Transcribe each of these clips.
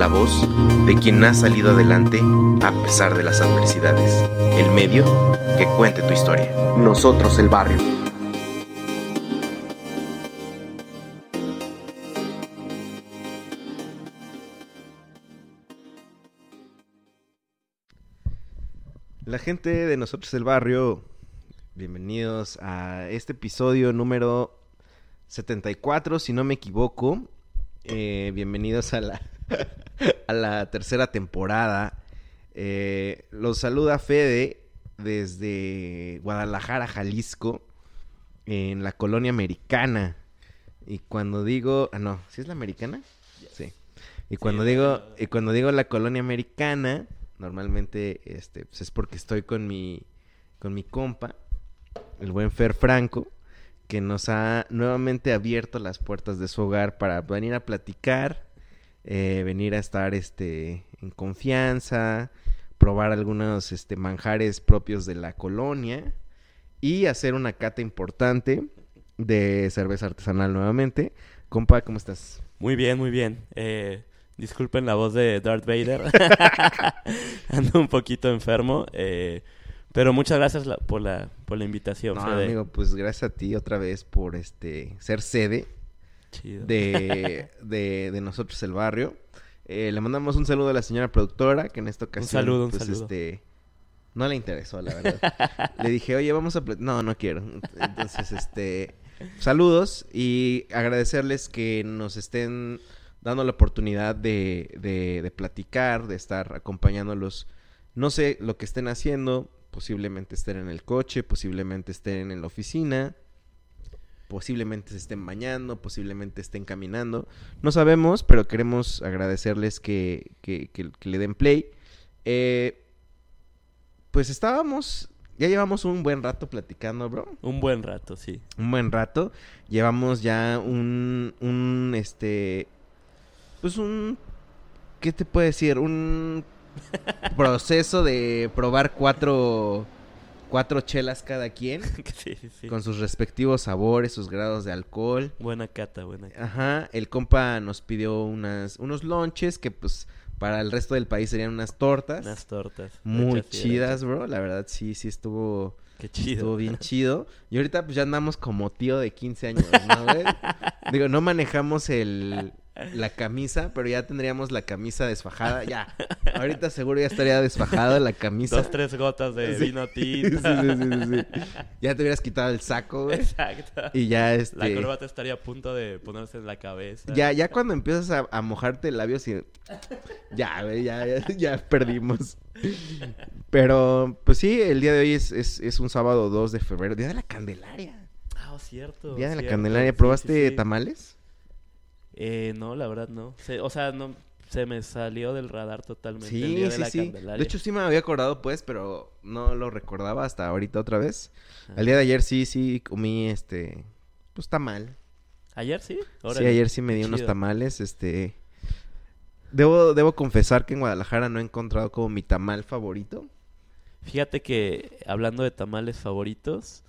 la voz de quien ha salido adelante a pesar de las adversidades, el medio que cuente tu historia. Nosotros el barrio. La gente de nosotros el barrio, bienvenidos a este episodio número 74, si no me equivoco. Eh, bienvenidos a la, a la tercera temporada. Eh, los saluda Fede desde Guadalajara, Jalisco, en la colonia americana. Y cuando digo, ah no, ¿sí es la americana? Sí. Y cuando digo, y cuando digo la colonia americana, normalmente este pues es porque estoy con mi con mi compa, el buen Fer Franco, que nos ha nuevamente abierto las puertas de su hogar para venir a platicar, eh, venir a estar este en confianza, probar algunos este manjares propios de la colonia y hacer una cata importante de cerveza artesanal nuevamente. Compa, ¿cómo estás? Muy bien, muy bien. Eh, disculpen la voz de Darth Vader. Ando un poquito enfermo. eh, pero muchas gracias la- por, la, por la invitación, No, Fede. amigo, pues gracias a ti otra vez por este ser sede Chido. de, de, de nosotros el barrio. Eh, le mandamos un saludo a la señora productora, que en esta ocasión, saludo, un pues, saludo. este, no le interesó, la verdad. le dije, oye, vamos a... pla-". No, no quiero. Entonces, este, saludos y agradecerles que nos estén dando la oportunidad de, de, de platicar, de estar acompañándolos. No sé lo que estén haciendo, posiblemente estén en el coche, posiblemente estén en la oficina, posiblemente se estén bañando, posiblemente estén caminando. No sabemos, pero queremos agradecerles que, que, que- que le den play. Eh, pues estábamos, ya llevamos un buen rato platicando, bro. Un buen rato, sí. Un buen rato. Llevamos ya un, un, este, pues un, ¿qué te puedo decir? Un proceso de probar cuatro, cuatro chelas cada quien. sí, sí. Con sus respectivos sabores, sus grados de alcohol. Buena cata, buena cata. Ajá, el compa nos pidió unas, unos lonches que pues para el resto del país serían unas tortas. Unas tortas. muy chidas, bro. La verdad sí, sí estuvo. Qué chido. estuvo bien chido. Y ahorita pues ya andamos como tío de 15 años, ¿no? Digo, no manejamos el, la camisa, pero ya tendríamos la camisa desfajada. Ya, ahorita seguro ya estaría desfajada la camisa. Dos, tres gotas de Sí. vino Sí, sí. Ya te hubieras quitado el saco, güey. Exacto. Y ya este... La corbata estaría a punto de ponerse en la cabeza. Ya, ya cuando empiezas a, a mojarte el labio, sí. Ya, güey, ya, ya, ya perdimos. Pero, pues sí, el día de hoy es, es, es un sábado 2 de febrero, Día de la Candelaria. Ah, cierto. Día de la. Candelaria. ¿Probaste tamales? Eh, no, la verdad no. Se- o sea, no se me salió del radar totalmente el Sí, día de sí, la sí. Candelaria. De hecho, sí me había acordado, pues, pero no lo recordaba hasta ahorita otra vez. Ajá. El día de ayer sí, sí comí, este, pues tamal. ¿Ayer sí? Sí, ayer sí me qué di unos chido. tamales, este... Debo, debo confesar que en Guadalajara no he encontrado como mi tamal favorito. Fíjate que hablando de tamales favoritos,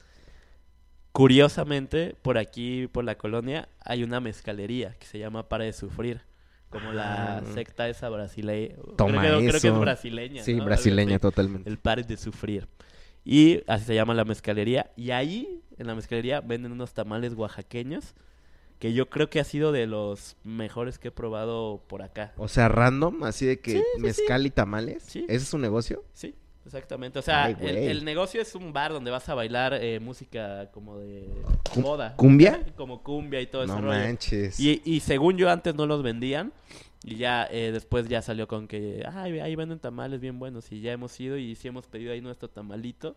curiosamente, por aquí, por la colonia, hay una mezcalería que se llama Para de Sufrir. Como la Ah. secta esa brasileña. Toma creo, que- creo que es eso. brasileña. Sí, brasileña totalmente. El Pare de Sufrir. Y así se llama la mezcalería. Y ahí, en la mezcalería, venden unos tamales oaxaqueños que yo creo que ha sido de los mejores que he probado por acá. O sea, random, así de que Sí, sí, mezcal y tamales. Sí. ¿Ese es un negocio? Sí, Exactamente. O sea, Ay, el, negocio es un bar donde vas a bailar eh, música como de boda. ¿Cumbia? Como cumbia y todo ese No rollo. manches. Y, y según yo antes no los vendían. Y ya eh, después ya salió con que, ay, ahí venden tamales bien buenos. Y ya hemos ido y sí hemos pedido ahí nuestro tamalito.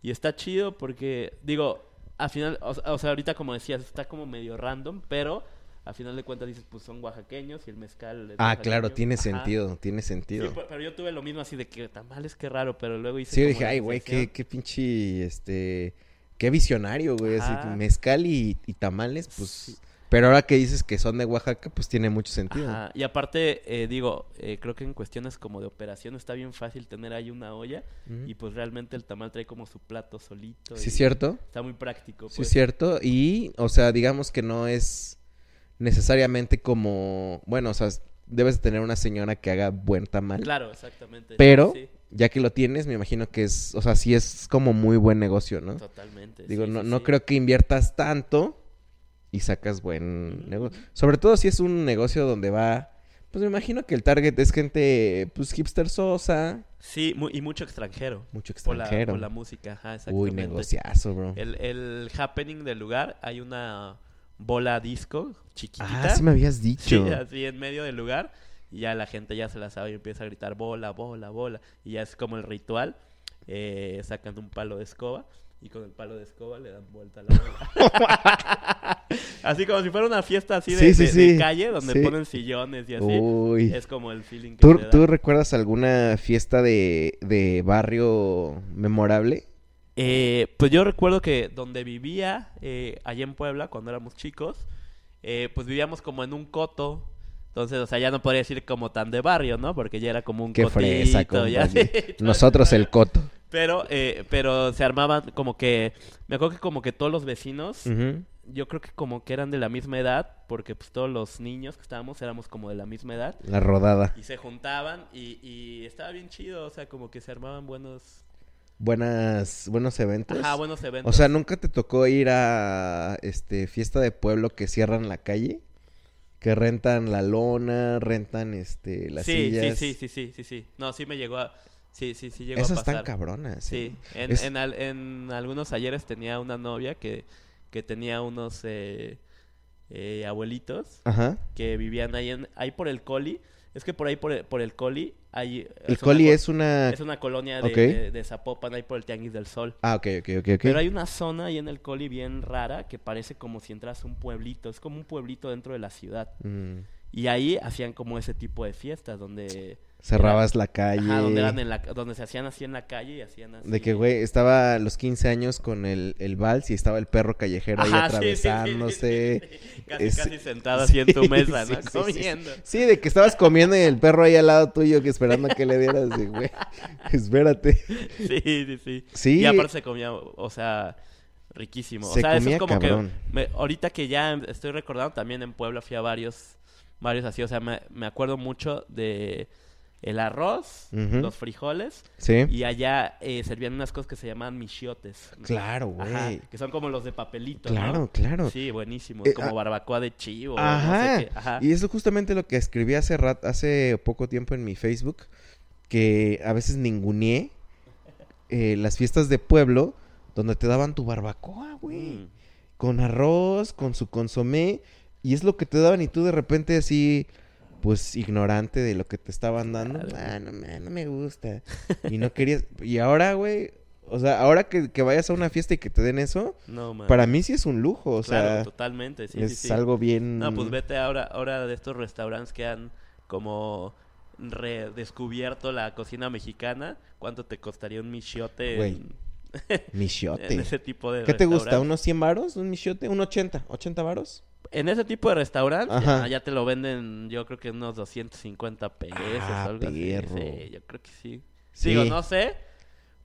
Y está chido porque, digo, al final, o, o sea, ahorita como decías, está como medio random, pero al final de cuentas dices, pues son oaxaqueños y el mezcal. es Ah, claro, tiene Ajá. sentido, tiene Sí, sentido. pe- pero yo tuve lo mismo así de que tamales, qué raro, pero luego hice Sí, yo dije, ay, güey, qué, qué pinche, este, qué visionario, güey, así, mezcal y, y tamales, pues, Sí. pero ahora que dices que son de Oaxaca, pues tiene mucho sentido. Ajá, Y aparte, eh, digo, eh, creo que en cuestiones como de operación está bien fácil tener ahí una olla y pues realmente el tamal trae como su plato solito. Sí, y cierto, Está muy práctico. sí, pues. cierto, y, o sea, digamos que no es necesariamente como, bueno, o sea, debes de tener una señora que haga buen tamal, Claro, exactamente. pero, Sí, ya que lo tienes, me imagino que es, o sea, sí es como muy buen negocio, ¿no? totalmente. Digo, sí, no, sí, no creo que inviertas tanto y sacas buen negocio. Sobre todo si es un negocio donde va, pues me imagino que el target es gente, pues hipster sosa, Sí, mu- y mucho extranjero. mucho Por la, extranjero. por la música, ajá, Uy, exactamente. negociazo, bro. El, el happening del lugar, hay una bola disco chiquitita. Ah, sí me habías Sí, dicho. así en medio del lugar. Y ya la gente ya se la sabe y empieza a gritar bola, bola, bola. Y ya es como el ritual. Eh, sacan un palo de escoba y con el palo de escoba le dan vuelta a la bola. así como si fuera una fiesta así de, Sí, sí, de- de sí. calle donde Sí. ponen sillones y así. Uy. Es como el feeling que ¿Tú, te tú recuerdas alguna fiesta de, de barrio memorable? Eh, pues yo recuerdo que donde vivía, eh, allá en Puebla, cuando éramos chicos, eh, pues vivíamos como en un coto. Entonces, o sea, ya no podría decir como tan de barrio, ¿no? Porque ya era como un Qué cotito. fresa, ya, sí, Nosotros el coto. Pero, eh, pero se armaban como que... Me acuerdo que como que todos los vecinos, yo creo que como que eran de la misma edad, porque pues todos los niños que estábamos éramos como de la misma edad. La rodada. Y se juntaban y, y estaba bien chido, o sea, como que se armaban buenos... Buenas, buenos eventos. Ajá, buenos eventos. O sea, ¿nunca te tocó ir a este fiesta de pueblo que cierran la calle? Que rentan la lona, rentan este las sí, sillas. Sí, sí, sí, sí, sí, sí. No, sí me llegó a... Sí, sí, sí llegó Esas a pasar. están cabronas. Sí, ¿eh? en, Es- en, al- en algunos ayeres tenía una novia que, que tenía unos eh, eh, abuelitos Ajá. que vivían ahí, en, ahí por el Coli. Es que por ahí por el, por el Coli hay... El Coli co- es una... Es una colonia de, de, de Zapopan, ahí por el Tianguis del Sol. Ah, ok, ok, ok, ok. Pero hay una zona ahí en el Coli bien rara que parece como si entras a un pueblito. Es como un pueblito dentro de la ciudad. Mm, Y ahí hacían como ese tipo de fiestas donde... Cerrabas la calle. Ajá, donde, eran en la, donde se hacían así en la calle y hacían así. De que, güey, estaba a los 15 años con el, el vals y estaba el perro callejero ahí Ajá, atravesándose. sí, sí, sí. Casi, Es- casi sentado así en tu mesa, ¿no? Comiendo. Sí, de que estabas comiendo y el perro ahí al lado tuyo que esperando a que le dieras de, güey, espérate. Sí, sí, sí. Sí. Y aparte se comía, o sea, riquísimo. Se o sea, eso comía es como cabrón. que... me- ahorita que ya estoy recordando, también en Puebla fui a varios, varios así. O sea, me, me acuerdo mucho de el arroz, los frijoles. Sí. Y allá eh, servían unas cosas que se llaman michiotes. Claro, güey. que son como los de papelito, Claro, ¿no? claro. Sí, buenísimo. Eh, como ah, barbacoa de chivo. Ajá. No sé qué. Ajá. Y eso es justamente lo que escribí hace rat- hace poco tiempo en mi Facebook, que a veces ninguneé eh, las fiestas de pueblo donde te daban tu barbacoa, güey. Mm. Con arroz, con su consomé, y es lo que te daban y tú de repente así, pues ignorante de lo que te estaban dando. Ah, no, me- no me gusta. Y no querías. Y ahora, güey, o sea, ahora que, que vayas a una fiesta y que te den eso, No, man. para mí sí es un lujo, o Claro, sea, totalmente. Sí, es sí, sí. algo bien... No, pues vete ahora, ahora de estos restaurantes que han como redescubierto la cocina mexicana. ¿Cuánto te costaría un michiote Güey, en, Michiote. en ese tipo de ¿Qué te gusta? ¿Unos 100 varos? ¿Un michiote? ¿Un 80? ¿80 varos? En ese tipo de restaurante Ajá. ya, ya te lo venden, yo creo que unos 250 pesos Ah, o algo así. perro. Sí, yo creo que sí. Sí. Digo, no sé.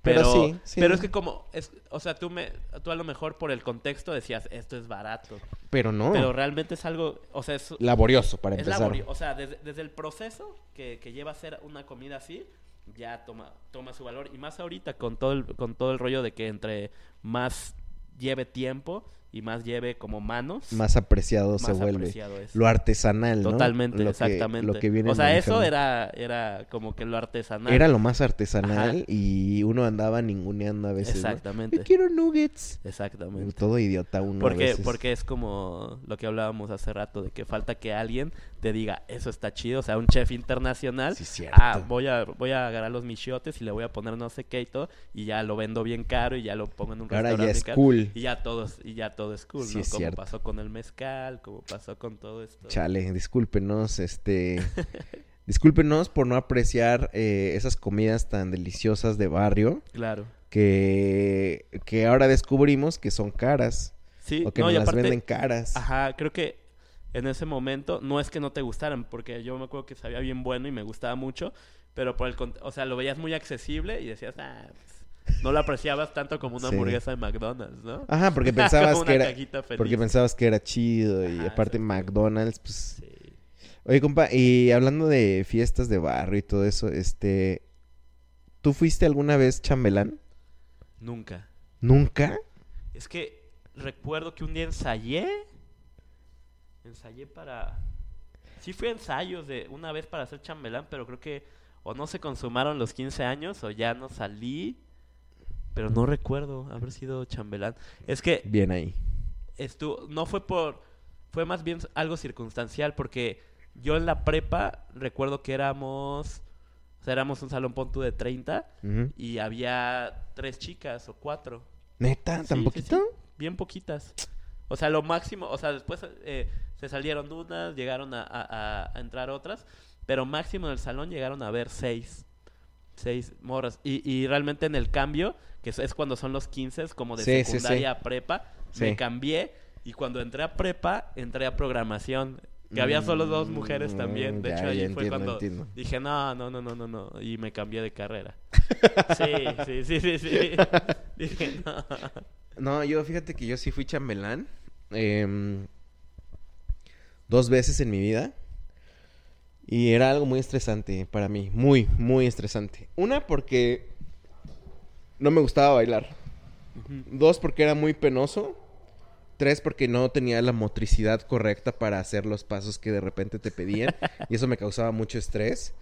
Pero Pero, sí, sí. pero es que como, es, o sea, tú, me, tú a lo mejor por el contexto decías, esto es barato. Pero no. Pero realmente es algo, o sea, es, Laborioso, para es empezar. laborio- O sea, desde, desde el proceso que, que lleva a hacer una comida así, ya toma, toma su valor. Y más ahorita con todo, el, con todo el rollo de que entre más lleve tiempo, y más lleve como manos, Más apreciado se vuelve. apreciado es. Lo artesanal, ¿no? Totalmente, Lo que- exactamente. lo que viene o sea, eso era, era como que lo artesanal. Era lo más artesanal Ajá. y uno andaba ninguneando a veces. ¿no? Exactamente. Yo quiero nuggets. Exactamente. Todo idiota uno a Porque, veces. porque es como lo que hablábamos hace rato, de que falta que alguien te diga, eso está chido, o sea, un chef internacional, Sí, cierto. ah, voy a, voy a agarrar los michiotes y le voy a poner no sé qué y todo, y ya lo vendo bien caro y ya lo pongo en un Ahora restaurante ya bien es caro, cool. Y ya todo, es- y ya todo es cool, Sí, ¿no? es Como cierto. pasó con el mezcal, como pasó con todo esto. Chale, discúlpenos, este... discúlpenos por no apreciar eh, esas comidas tan deliciosas de barrio Claro. que, que ahora descubrimos que son caras Sí, o que no, nos y las venden caras. Ajá, creo que en ese momento no es que no te gustaran, porque yo me acuerdo que sabía bien bueno y me gustaba mucho, pero por el o sea, lo veías muy accesible y decías, ah, pues, no lo apreciabas tanto como una Sí. hamburguesa de McDonald's, ¿no? Ajá, porque pensabas que era porque pensabas que era chido y Ajá, aparte. McDonald's pues Sí. Oye, compa, y hablando de fiestas de barrio y todo eso, este ¿tú fuiste alguna vez chambelán? Nunca. ¿Nunca? Es que recuerdo que un día ensayé. Ensayé para. Sí, fui a ensayos de una vez para hacer chambelán, pero creo que o no se consumaron los 15 años o ya no salí. Pero no recuerdo haber sido chambelán. Es que Bien ahí. estuvo, no fue por. Fue más bien algo circunstancial porque yo en la prepa recuerdo que éramos. O sea, éramos un salón punto de 30 Ujú. y había tres chicas o cuatro. ¿Neta? ¿Tan Sí, poquito? sí, bien poquitas. O sea, lo máximo, o sea, después eh, se salieron unas, llegaron a, a- a- a entrar otras, pero máximo en el salón llegaron a ver seis. Seis morras. Y, y realmente en el cambio, que es, cuando son los 15, como de Sí, sí, sí. secundaria a prepa, me cambié y cuando entré a prepa, entré a programación. Que había solo dos mujeres también. Mm, De ya, hecho, ahí fue cuando entiendo. dije, no, no, no, no, no, no. Y me cambié de carrera. Sí, sí, sí, sí, sí. Dije, no. No, yo fíjate que yo sí fui chambelán. em, dos veces en mi vida. Y era algo muy estresante para mí. Muy, muy estresante. Una porque no me gustaba bailar. Dos porque era muy penoso. Tres porque no tenía la motricidad correcta para hacer los pasos que de repente te pedían. y eso me causaba mucho estrés.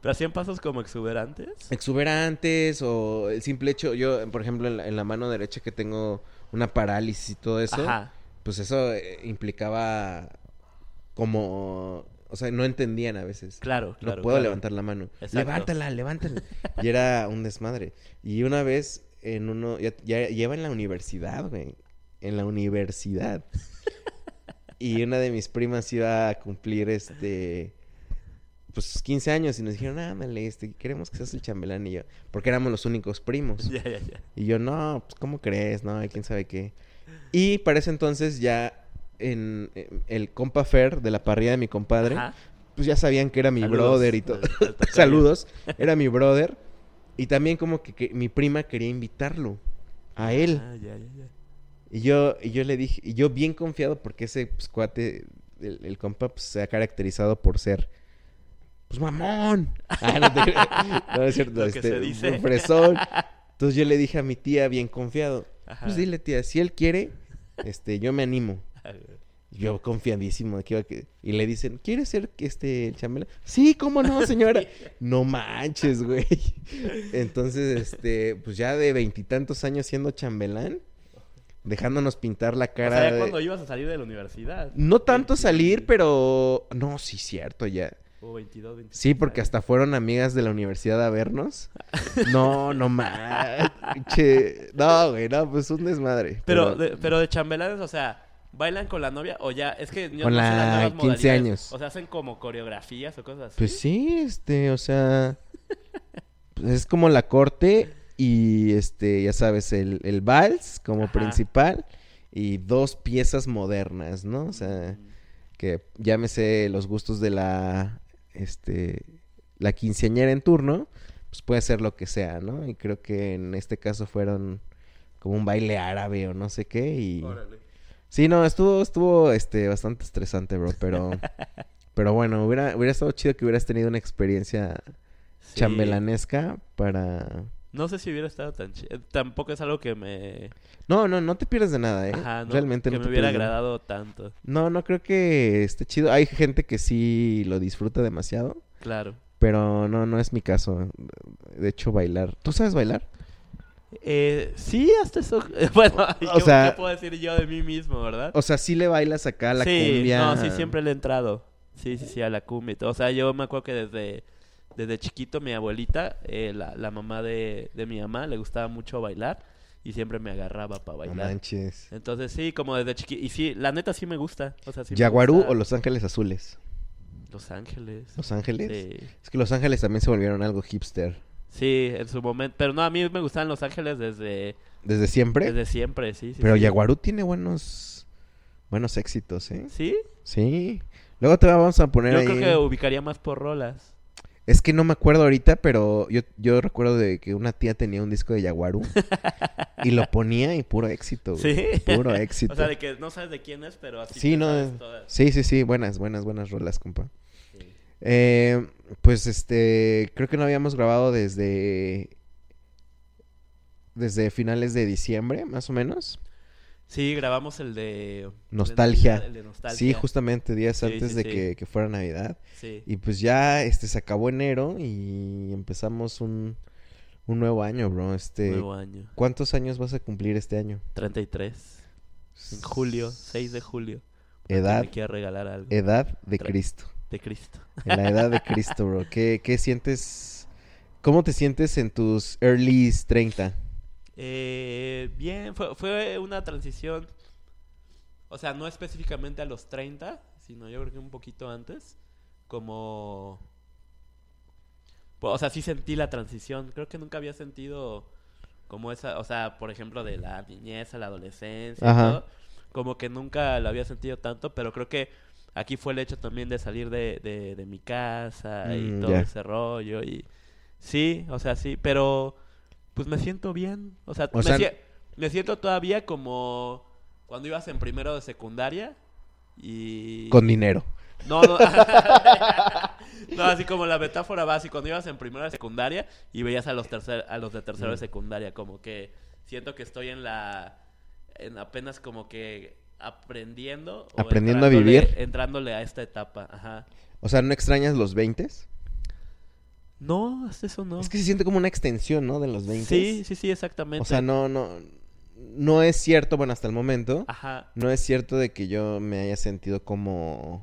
¿Pero hacían pasos como exuberantes? exuberantes o el simple hecho, yo, por ejemplo, en la, en la mano derecha que tengo una parálisis y todo eso, Ajá. pues eso eh, implicaba como, o sea, no entendían a veces. Claro, claro. no puedo claro. levantar la mano. Exacto. Levántala, levántala. y era un desmadre. Y una vez en uno, ya, ya lleva en la universidad, güey. En la universidad. y una de mis primas iba a cumplir este pues 15 años y nos dijeron, ándale, este, queremos que seas el chambelán y yo, porque éramos los únicos primos. Ya, ya, ya. Y yo, no, pues, ¿cómo crees? No, quién sabe qué. Y para ese entonces ya en, en el compa Fer de la parrilla de mi compadre, Ajá. pues ya sabían que era mi Saludos brother y todo. Saludos, era mi brother. Y también como que, que mi prima quería invitarlo a él. Ah, ya, ya, ya. Y yo, y yo le dije, y yo bien confiado porque ese pues, cuate, el, el compa, pues, se ha caracterizado por ser, pues mamón. Ah, no, te. No, es cierto, Lo que este, se dice. un fresón. Entonces yo le dije a mi tía bien confiado, Ajá. pues dile tía, si él quiere, este, yo me animo. Yo confiadísimo de que iba a que... Y le dicen, ¿quieres ser este el chambelán? Sí, ¿cómo no, señora? no manches, güey. Entonces, este, pues ya de veintitantos años siendo chambelán, dejándonos pintar la O cara. sea, ya de- cuando ibas a salir de la universidad. No tanto 20, salir, pero... No, sí, cierto, ya. O 22, 23 Sí, porque hasta fueron amigas de la universidad a vernos. No, no manches. No, güey, no, pues un desmadre. Pero, de, pero de chambelanes, o sea, ¿bailan con la novia o ya? Es que yo Con no sé las la nuevas 15 modalidades. años. O sea, hacen como coreografías o cosas así. Pues sí, este, o sea, pues es como la corte y este, ya sabes, el, el vals como Ajá. principal y dos piezas modernas, ¿no? O sea, Mm, que llámese los gustos de la, este, la quinceañera en turno, pues puede ser lo que sea, ¿no? Y creo que en este caso fueron como un baile árabe o no sé qué y... órale. Sí, no, estuvo, estuvo, este, bastante estresante, bro, pero... Pero bueno, hubiera, hubiera estado chido que hubieras tenido una experiencia Sí. chambelanesca para... No sé si hubiera estado tan chido. Tampoco es algo que me... No, no, no te pierdes de nada, ¿eh? Ajá, no, Realmente que no me te hubiera nada. agradado tanto. No, no creo que esté chido. Hay gente que sí lo disfruta demasiado, Claro. pero no, no es mi caso. De hecho, bailar. ¿Tú sabes bailar? Eh, sí, hasta eso. Bueno, ¿qué, O sea- qué puedo decir yo de mí mismo, verdad? O sea, sí le bailas acá a la sí, cumbia. no, sí, siempre le he entrado. Sí, sí, sí, a la cumbia. O sea, yo me acuerdo que desde, desde chiquito mi abuelita, eh, la, la mamá de, de mi mamá, le gustaba mucho bailar y siempre me agarraba para No bailar. manches. Entonces sí, como desde chiquito. Y sí, la neta sí me gusta. O sea, sí me ¿Yaguarú gusta o Los Ángeles Azules? Los Ángeles. ¿Los Ángeles? Sí. Es que Los Ángeles también se volvieron algo hipster. Sí, en su momento. Pero no, a mí me gustaban Los Ángeles desde, ¿Desde siempre? desde siempre, sí. sí Pero sí. Yaguarú tiene buenos buenos éxitos, ¿eh? ¿Sí? Sí. Luego te vamos a poner Yo ahí. creo que ubicaría más por rolas. Es que no me acuerdo ahorita, pero yo, yo recuerdo de que una tía tenía un disco de Yaguarú y lo ponía y puro éxito, güey. Sí. Puro éxito. O sea, de que no sabes de quién es, pero así Sí, no. sabes todas. Sí, sí, sí, buenas, buenas, buenas rolas, compa. Sí. Eh, pues este, creo que no habíamos grabado desde desde finales de diciembre, más o menos. Sí, grabamos el de... Nostalgia. El de nostalgia. Sí, justamente días Sí, antes sí, de sí. Que, que fuera Navidad. Y pues ya este se acabó enero y empezamos un, un nuevo año, bro. Este, Nuevo año. ¿cuántos años vas a cumplir este año? 33. En julio, 6 de julio. Edad, Me regalar algo. edad de Cristo. De Cristo. En la edad de Cristo, bro. ¿Qué, qué sientes? ¿Cómo te sientes en tus early 30? Eh, bien, fue, fue una transición. O sea, no específicamente a los 30, sino yo creo que un poquito antes. Como. Pues, O sea, sí sentí la transición. Creo que nunca había sentido como esa. O sea, por ejemplo, de la niñez a la adolescencia. y todo, como que nunca lo había sentido tanto, pero creo que aquí fue el hecho también de salir de, de, de mi casa y Mm, todo ese rollo. Y sí, o sea, sí, pero pues me siento bien. O sea, O me, sea- me siento todavía como cuando ibas en primero de secundaria y... Con dinero. No, no. no, así como la metáfora va así cuando ibas en primero de secundaria y veías a los tercer, a los de tercero de Mm. secundaria, como que siento que estoy en la en apenas como que aprendiendo o Aprendiendo a vivir. entrándole a esta etapa, ajá. O sea, ¿no extrañas los 20? No, eso no. Es que se siente como una extensión, ¿no? De los 20. Sí, sí, sí, exactamente. O sea, no, no, no es cierto, bueno, hasta el momento, Ajá. no es cierto de que yo me haya sentido como,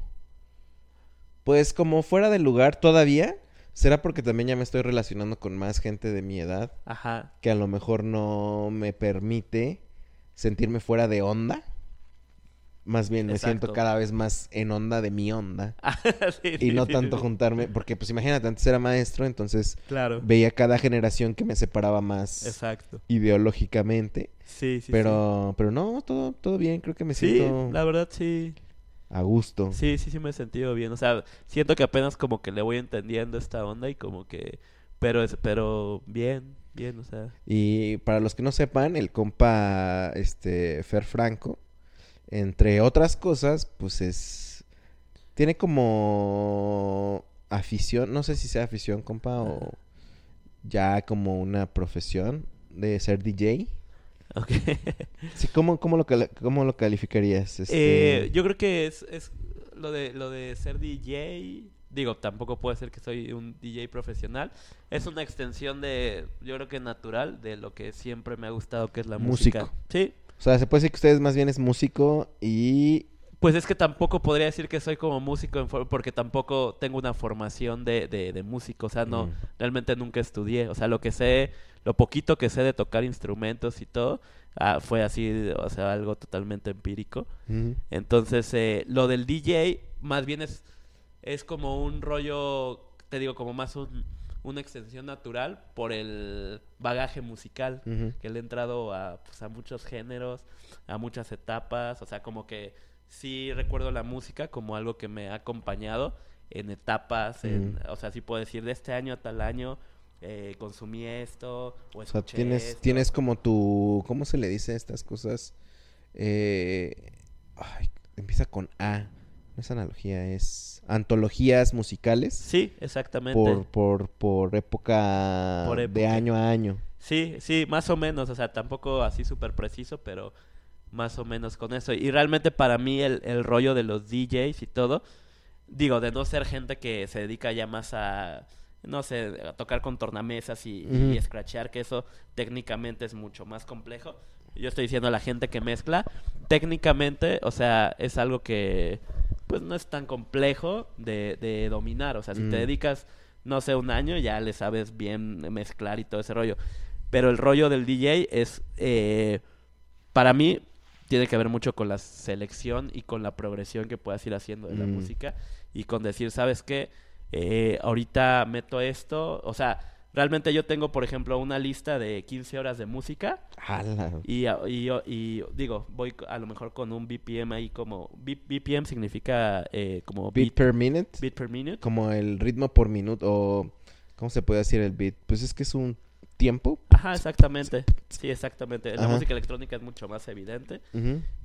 pues como fuera de lugar todavía. Será porque también ya me estoy relacionando con más gente de mi edad Ajá. que a lo mejor no me permite sentirme fuera de onda. Más bien me siento cada vez más en onda de mi onda. Sí, Y sí, no sí, tanto sí, sí. juntarme, porque pues imagínate, antes era maestro, entonces Claro. veía cada generación que me separaba más Exacto. ideológicamente. Sí, sí, pero, pero no, todo, todo bien, creo que me sí. Sí, siento la verdad sí. a gusto. Sí, sí, sí me he sentido bien. O sea, siento que apenas como que le voy entendiendo esta onda y como que... Pero, es, pero bien, bien, o sea... Y para los que no sepan, el compa este Fer Franco, entre otras cosas, pues es tiene como afición, no sé si sea afición, compa, o ya como una profesión de ser DJ. Ok. Sí, ¿cómo, cómo, lo, cómo lo calificarías? Este... Eh, yo creo que es, es lo de lo de ser DJ. Digo, tampoco puede ser que soy un DJ profesional. Es una extensión de, yo creo que natural, de lo que siempre me ha gustado, que es la música. Sí. O sea, se puede decir que ustedes más bien es músico y... Pues es que tampoco podría decir que soy como músico porque tampoco tengo una formación de, de, de músico. O sea, no, Mm. realmente nunca estudié. O sea, lo que sé, lo poquito que sé de tocar instrumentos y todo, ah, fue así, o sea, algo totalmente empírico. Entonces, eh, lo del DJ, más bien es, es como un rollo, te digo, como más un- una extensión natural por el bagaje musical que le he entrado a, pues, a muchos géneros, a muchas etapas, o sea, como que sí recuerdo la música como algo que me ha acompañado en etapas, en, o sea, sí puedo decir de este año a tal año eh, consumí esto o O sea, tienes, esto. tienes como tu... ¿Cómo se le dice a estas cosas? Eh, ay, empieza con A. es analogía, es antologías musicales Sí, exactamente. por, por, por época Por de año a año. Sí, sí, más o menos, o sea, tampoco así súper preciso, pero más o menos con eso. Y realmente para mí el, el rollo de los DJs y todo, digo, de no ser gente que se dedica ya más a, no sé, a tocar con tornamesas y, y Ujú. scratchear, que eso técnicamente es mucho más complejo. Yo estoy diciendo a la gente que mezcla, técnicamente, o sea, es algo que pues no es tan complejo de, de dominar. O sea, si Mm. te dedicas, no sé, un año, ya le sabes bien mezclar y todo ese rollo. Pero el rollo del DJ es, eh, para mí, tiene que ver mucho con la selección y con la progresión que puedas ir haciendo de la Mm. música y con decir, ¿sabes qué? Eh, ahorita meto esto, o sea, realmente yo tengo, por ejemplo, una lista de 15 horas de música y, y, y digo, voy a lo mejor con un BPM ahí como, B- BPM significa eh, como Beat beat, per minute, beat per minute. como el ritmo por minuto, o ¿cómo se puede decir el beat? Pues es que es un tiempo. Ajá, exactamente. Sí, exactamente. En la Ajá. música electrónica es mucho más evidente.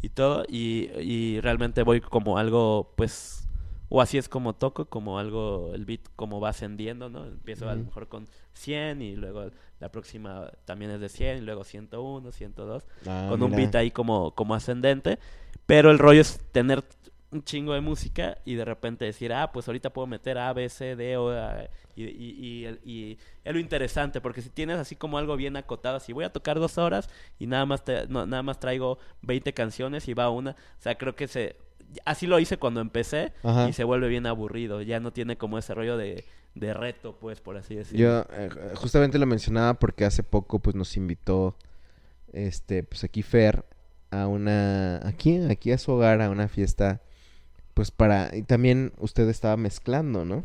Y todo y, y realmente voy como algo pues o así es como toco como algo el beat como va ascendiendo no empiezo a lo mejor con 100 y luego la próxima también es de 100 y luego 101 102 Ah, con un beat ahí como como ascendente. Pero el rollo es tener un chingo de música y de repente decir ah pues ahorita puedo meter A B C D o A, y, y, y, el- y es lo interesante porque si tienes así como algo bien acotado si voy a tocar dos horas y nada más te- no, nada más traigo 20 canciones y va una o sea creo que se así lo hice cuando empecé Ajá. y se vuelve bien aburrido ya no tiene como ese rollo de, de reto pues por así decirlo Yo eh, justamente lo mencionaba porque hace poco pues nos invitó este pues aquí Fer a una aquí aquí a su hogar a una fiesta pues para y también usted estaba mezclando, ¿no?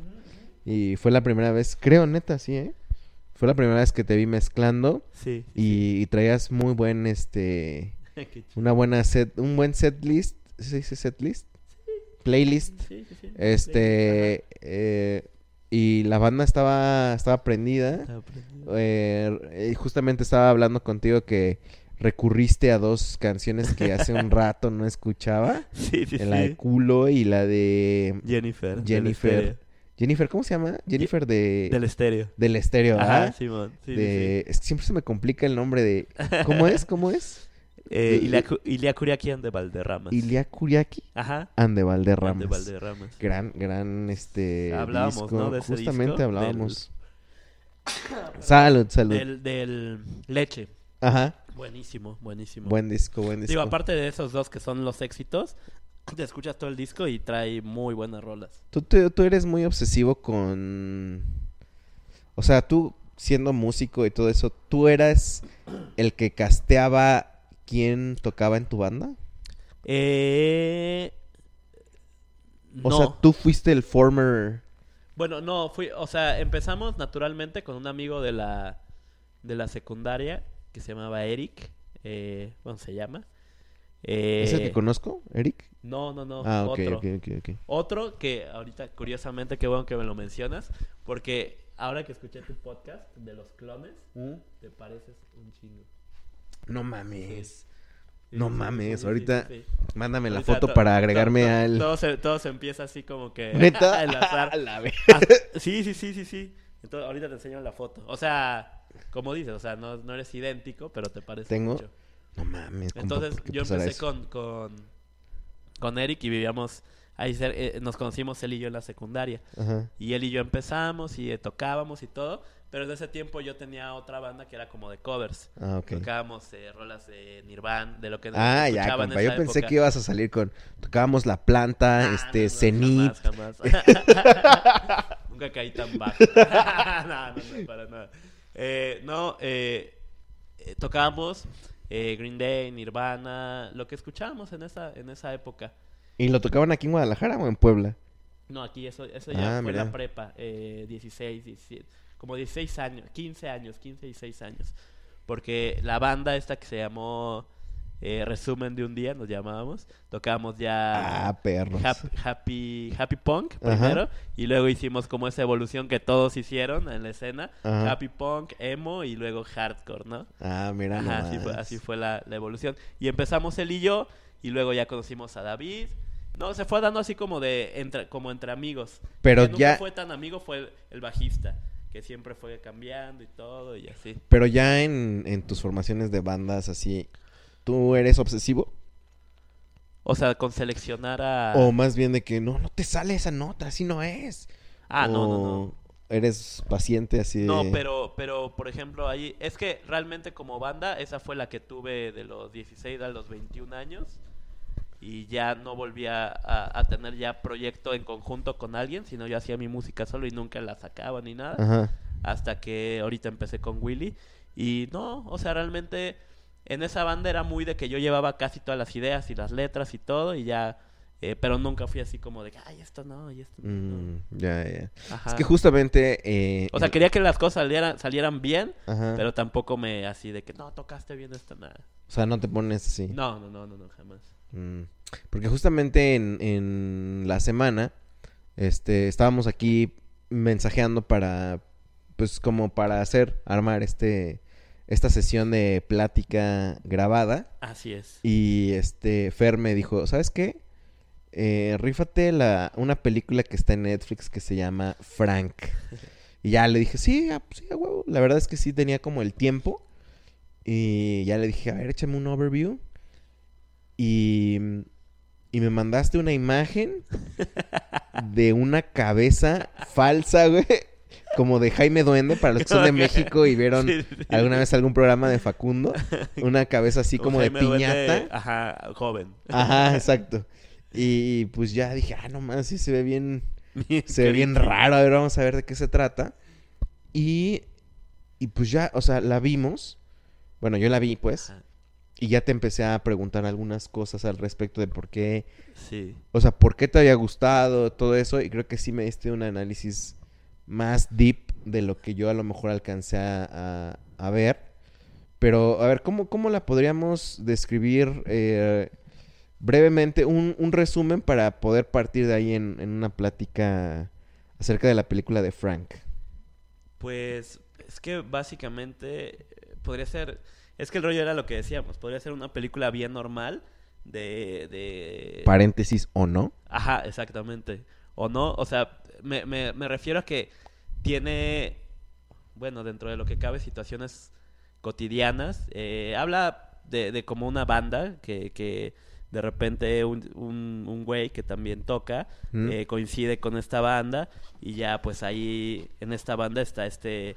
Y fue la primera vez, creo neta, sí, ¿eh? Fue la primera vez que te vi mezclando sí, y, y traías muy buen este una buena set un buen set list, ¿se dice set list? Playlist. Sí, sí, sí. Este eh, y la banda estaba estaba prendida. Ajá. Eh, y justamente estaba hablando contigo que recurriste a dos canciones que hace un rato no escuchaba. sí, sí, La de culo y la de Jennifer Jennifer. Jennifer, ¿cómo se llama? Jennifer de del estéreo del estéreo, Ajá. Simón. Sí, sí, de es que siempre se me complica el nombre de ¿Cómo es? ¿Cómo es? Eh, Ilia, Ilia Curiaquian de Valderramas. Ilia Kuriaki Ajá. and de De Valderramas. Valderramas. Gran gran este Hablábamos, disco. ¿no? de ese Justamente disco, hablábamos. Salud, salud. Del, del Leche. Ajá. Buenísimo, buenísimo. Buen disco, buen disco. Digo, aparte de esos dos que son los éxitos, te escuchas todo el disco y trae muy buenas rolas. Tú, tú, tú eres muy obsesivo con... O sea, tú siendo músico y todo eso, ¿tú eras el que casteaba quién tocaba en tu banda? Eh... O no. sea, tú fuiste el former... Bueno, no, fui, o sea, empezamos naturalmente con un amigo de la de la secundaria que se llamaba Eric, eh, ¿cómo se llama? Eh, ¿Es el que conozco, Eric? No, no, no, ah, ok, otro. ok, ok, ok. Otro que ahorita, curiosamente, qué bueno que me lo mencionas, porque ahora que escuché tu podcast de los clones, te pareces un chingo. No mames. No mames, sí, ahorita sí, sí. Mándame la foto to- para agregarme al... Todo se, todo se empieza así como que ¿Neta? a. La ve- Ah, sí, sí, sí, sí, sí. Entonces, ahorita te enseño la foto. O sea, como dices, o sea, no, no eres idéntico, pero te parece Tengo- mucho. No mames, Entonces, ¿por qué yo empecé con, con, con Eric y vivíamos ahí, eh, nos conocimos él y yo en la secundaria. Ajá. Y él y yo empezamos y eh, tocábamos y todo. Pero en ese tiempo yo tenía otra banda que era como de covers. Ah, ok. Tocábamos eh, rolas de Nirvana, de lo que Ah, ya, escuchaba en compa. Yo esa pensé que ibas a salir con... Tocábamos La Planta, Ah, este, no, no, Zenith. jamás, jamás. Nunca caí tan bajo. no, no, no, para nada. Eh, no, eh, eh, tocábamos eh, Green Day, Nirvana, lo que escuchábamos en esa, en esa época. ¿Y lo tocaban aquí en Guadalajara o en Puebla? No, aquí eso, eso ya Ah, fue mira. la prepa, eh, 16, 17, como 16 años, 15 años, 15, 16 años. Porque la banda esta que se llamó eh, Resumen de un día, nos llamábamos, tocábamos ya Ah, perros. Happy, happy, happy Punk Ajá. primero y luego hicimos como esa evolución que todos hicieron en la escena, Ajá. Happy Punk, emo y luego hardcore, ¿no? Ah, mira Ajá, así fue, así fue la, la evolución. Y empezamos él y yo y luego ya conocimos a David No, se fue dando así como de entre, como entre amigos. Pero El que nunca ya- fue tan amigo fue el, el bajista, que siempre fue cambiando y todo y así. Pero ya en, en tus formaciones de bandas así, ¿tú eres obsesivo? O sea, con seleccionar a O más bien de que no, no te sale esa nota, así no es. Ah, no, no, no. Eres paciente así de... No, pero, pero, por ejemplo, ahí, es que realmente como banda, esa fue la que tuve de los 16 a los 21 años. Y ya no volví a, tener ya proyecto en conjunto con alguien, sino yo hacía mi música solo y nunca la sacaba ni nada. Ajá. Hasta que ahorita empecé con Willy. Y no, o sea, realmente en esa banda era muy de que yo llevaba casi todas las ideas y las letras y todo, y ya, eh, pero nunca fui así como de, que, ay, esto no, y esto no. Mm, ya, ya. Es que justamente... eh, O sea, quería que las cosas salieran, salieran bien, Ajá. pero tampoco me así de que no tocaste bien esta nada. O sea, no te pones así. No, no, no, no, no, jamás. Mm, Porque justamente en, en la semana, este, estábamos aquí mensajeando para, pues como para hacer, armar este, esta sesión de plática grabada. Así es. Y este, Fer me dijo, ¿sabes qué? Eh, rífate la, una película que está en Netflix que se llama Frank. Y ya le dije, sí, ah, pues sí, a huevo. La verdad es que sí tenía como el tiempo. Y ya le dije, a ver, échame un overview. Y, y me mandaste una imagen de una cabeza falsa, güey. Como de Jaime Duende, para los que son de. México y vieron Sí, sí. alguna vez algún programa de Facundo. Una cabeza así como de Duende, piñata. Ajá, joven. Ajá, exacto. Y pues ya dije, ah, no más, sí se ve bien, se ve bien raro, a ver, vamos a ver de qué se trata. Y, y pues ya, o sea, la vimos. Bueno, yo la vi, pues. Ajá, Y ya te empecé a preguntar algunas cosas al respecto de por qué, Sí. o sea, por qué te había gustado, todo eso. Y creo que sí me diste un análisis más deep de lo que yo a lo mejor alcancé a, a- ver. Pero, a ver, ¿cómo, cómo la podríamos describir eh, brevemente? Un, un resumen para poder partir de ahí en, en una plática acerca de la película de Frank. Pues es que básicamente eh, podría ser, es que el rollo era lo que decíamos, podría ser una película bien normal de, de... Paréntesis o no. Ajá, exactamente. O no, o sea, me, me, me refiero a que tiene, bueno, dentro de lo que cabe, situaciones cotidianas. Eh, habla de, de como una banda que, que de repente un, un, un güey que también toca Mm. eh, coincide con esta banda y ya pues ahí en esta banda está este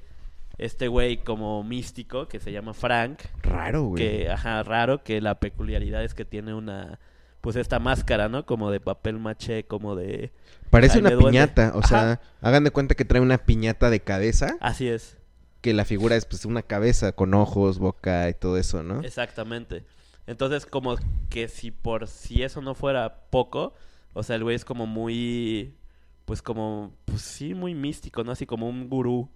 este güey como místico que se llama Frank Raro, güey. que ajá raro que la peculiaridad es que tiene una pues esta máscara no como de papel maché como de Parece una piñata. O Ajá. sea, hagan de cuenta que trae una piñata de cabeza. así es Que la figura es pues una cabeza con ojos, boca y todo eso, ¿no? exactamente entonces como que si por si eso no fuera poco o sea el güey es como muy pues como pues sí muy místico no así como un gurú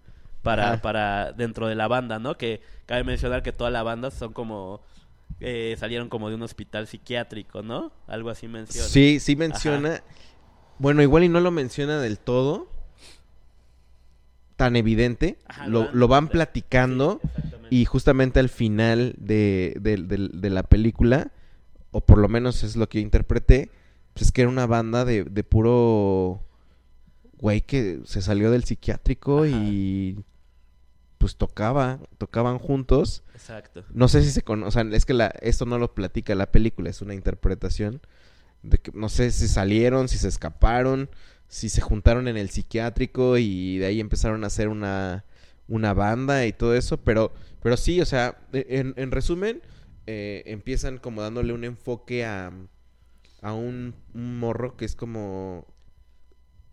para Ajá. para dentro de la banda no que cabe mencionar que toda la banda son como eh, salieron como de un hospital psiquiátrico no algo así menciona Sí, sí menciona. Bueno, igual y no lo menciona del todo. Tan evidente. Ajá, lo, dan- lo van sí, platicando. exactamente. y justamente al final de, de- de- de la película, o por lo menos es lo que yo interpreté, pues es que era una banda de, de puro güey que se salió del psiquiátrico Ajá. y pues tocaba, tocaban juntos. exacto No sé si se conoce, o sea, es que la, esto no lo platica la película, es una interpretación de que no sé si salieron, si se escaparon, si se juntaron en el psiquiátrico y de ahí empezaron a hacer una, una banda y todo eso, pero, pero sí, o sea, e, en, en resumen, eh, empiezan como dándole un enfoque a, a un, un morro que es como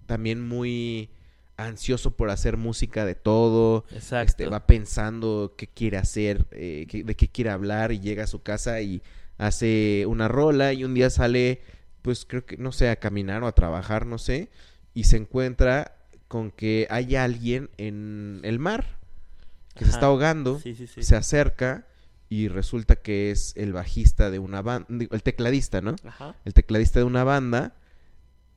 también muy ansioso por hacer música de todo, exacto. este, va pensando qué quiere hacer, eh, qué- de qué quiere hablar y llega a su casa y hace una rola y un día sale, pues creo que, no sé, a caminar o a trabajar, no sé, y se encuentra con que hay alguien en el mar que se está ahogando, sí sí sí. se acerca y resulta que es el bajista de una banda, el tecladista, ¿no? ajá. El tecladista de una banda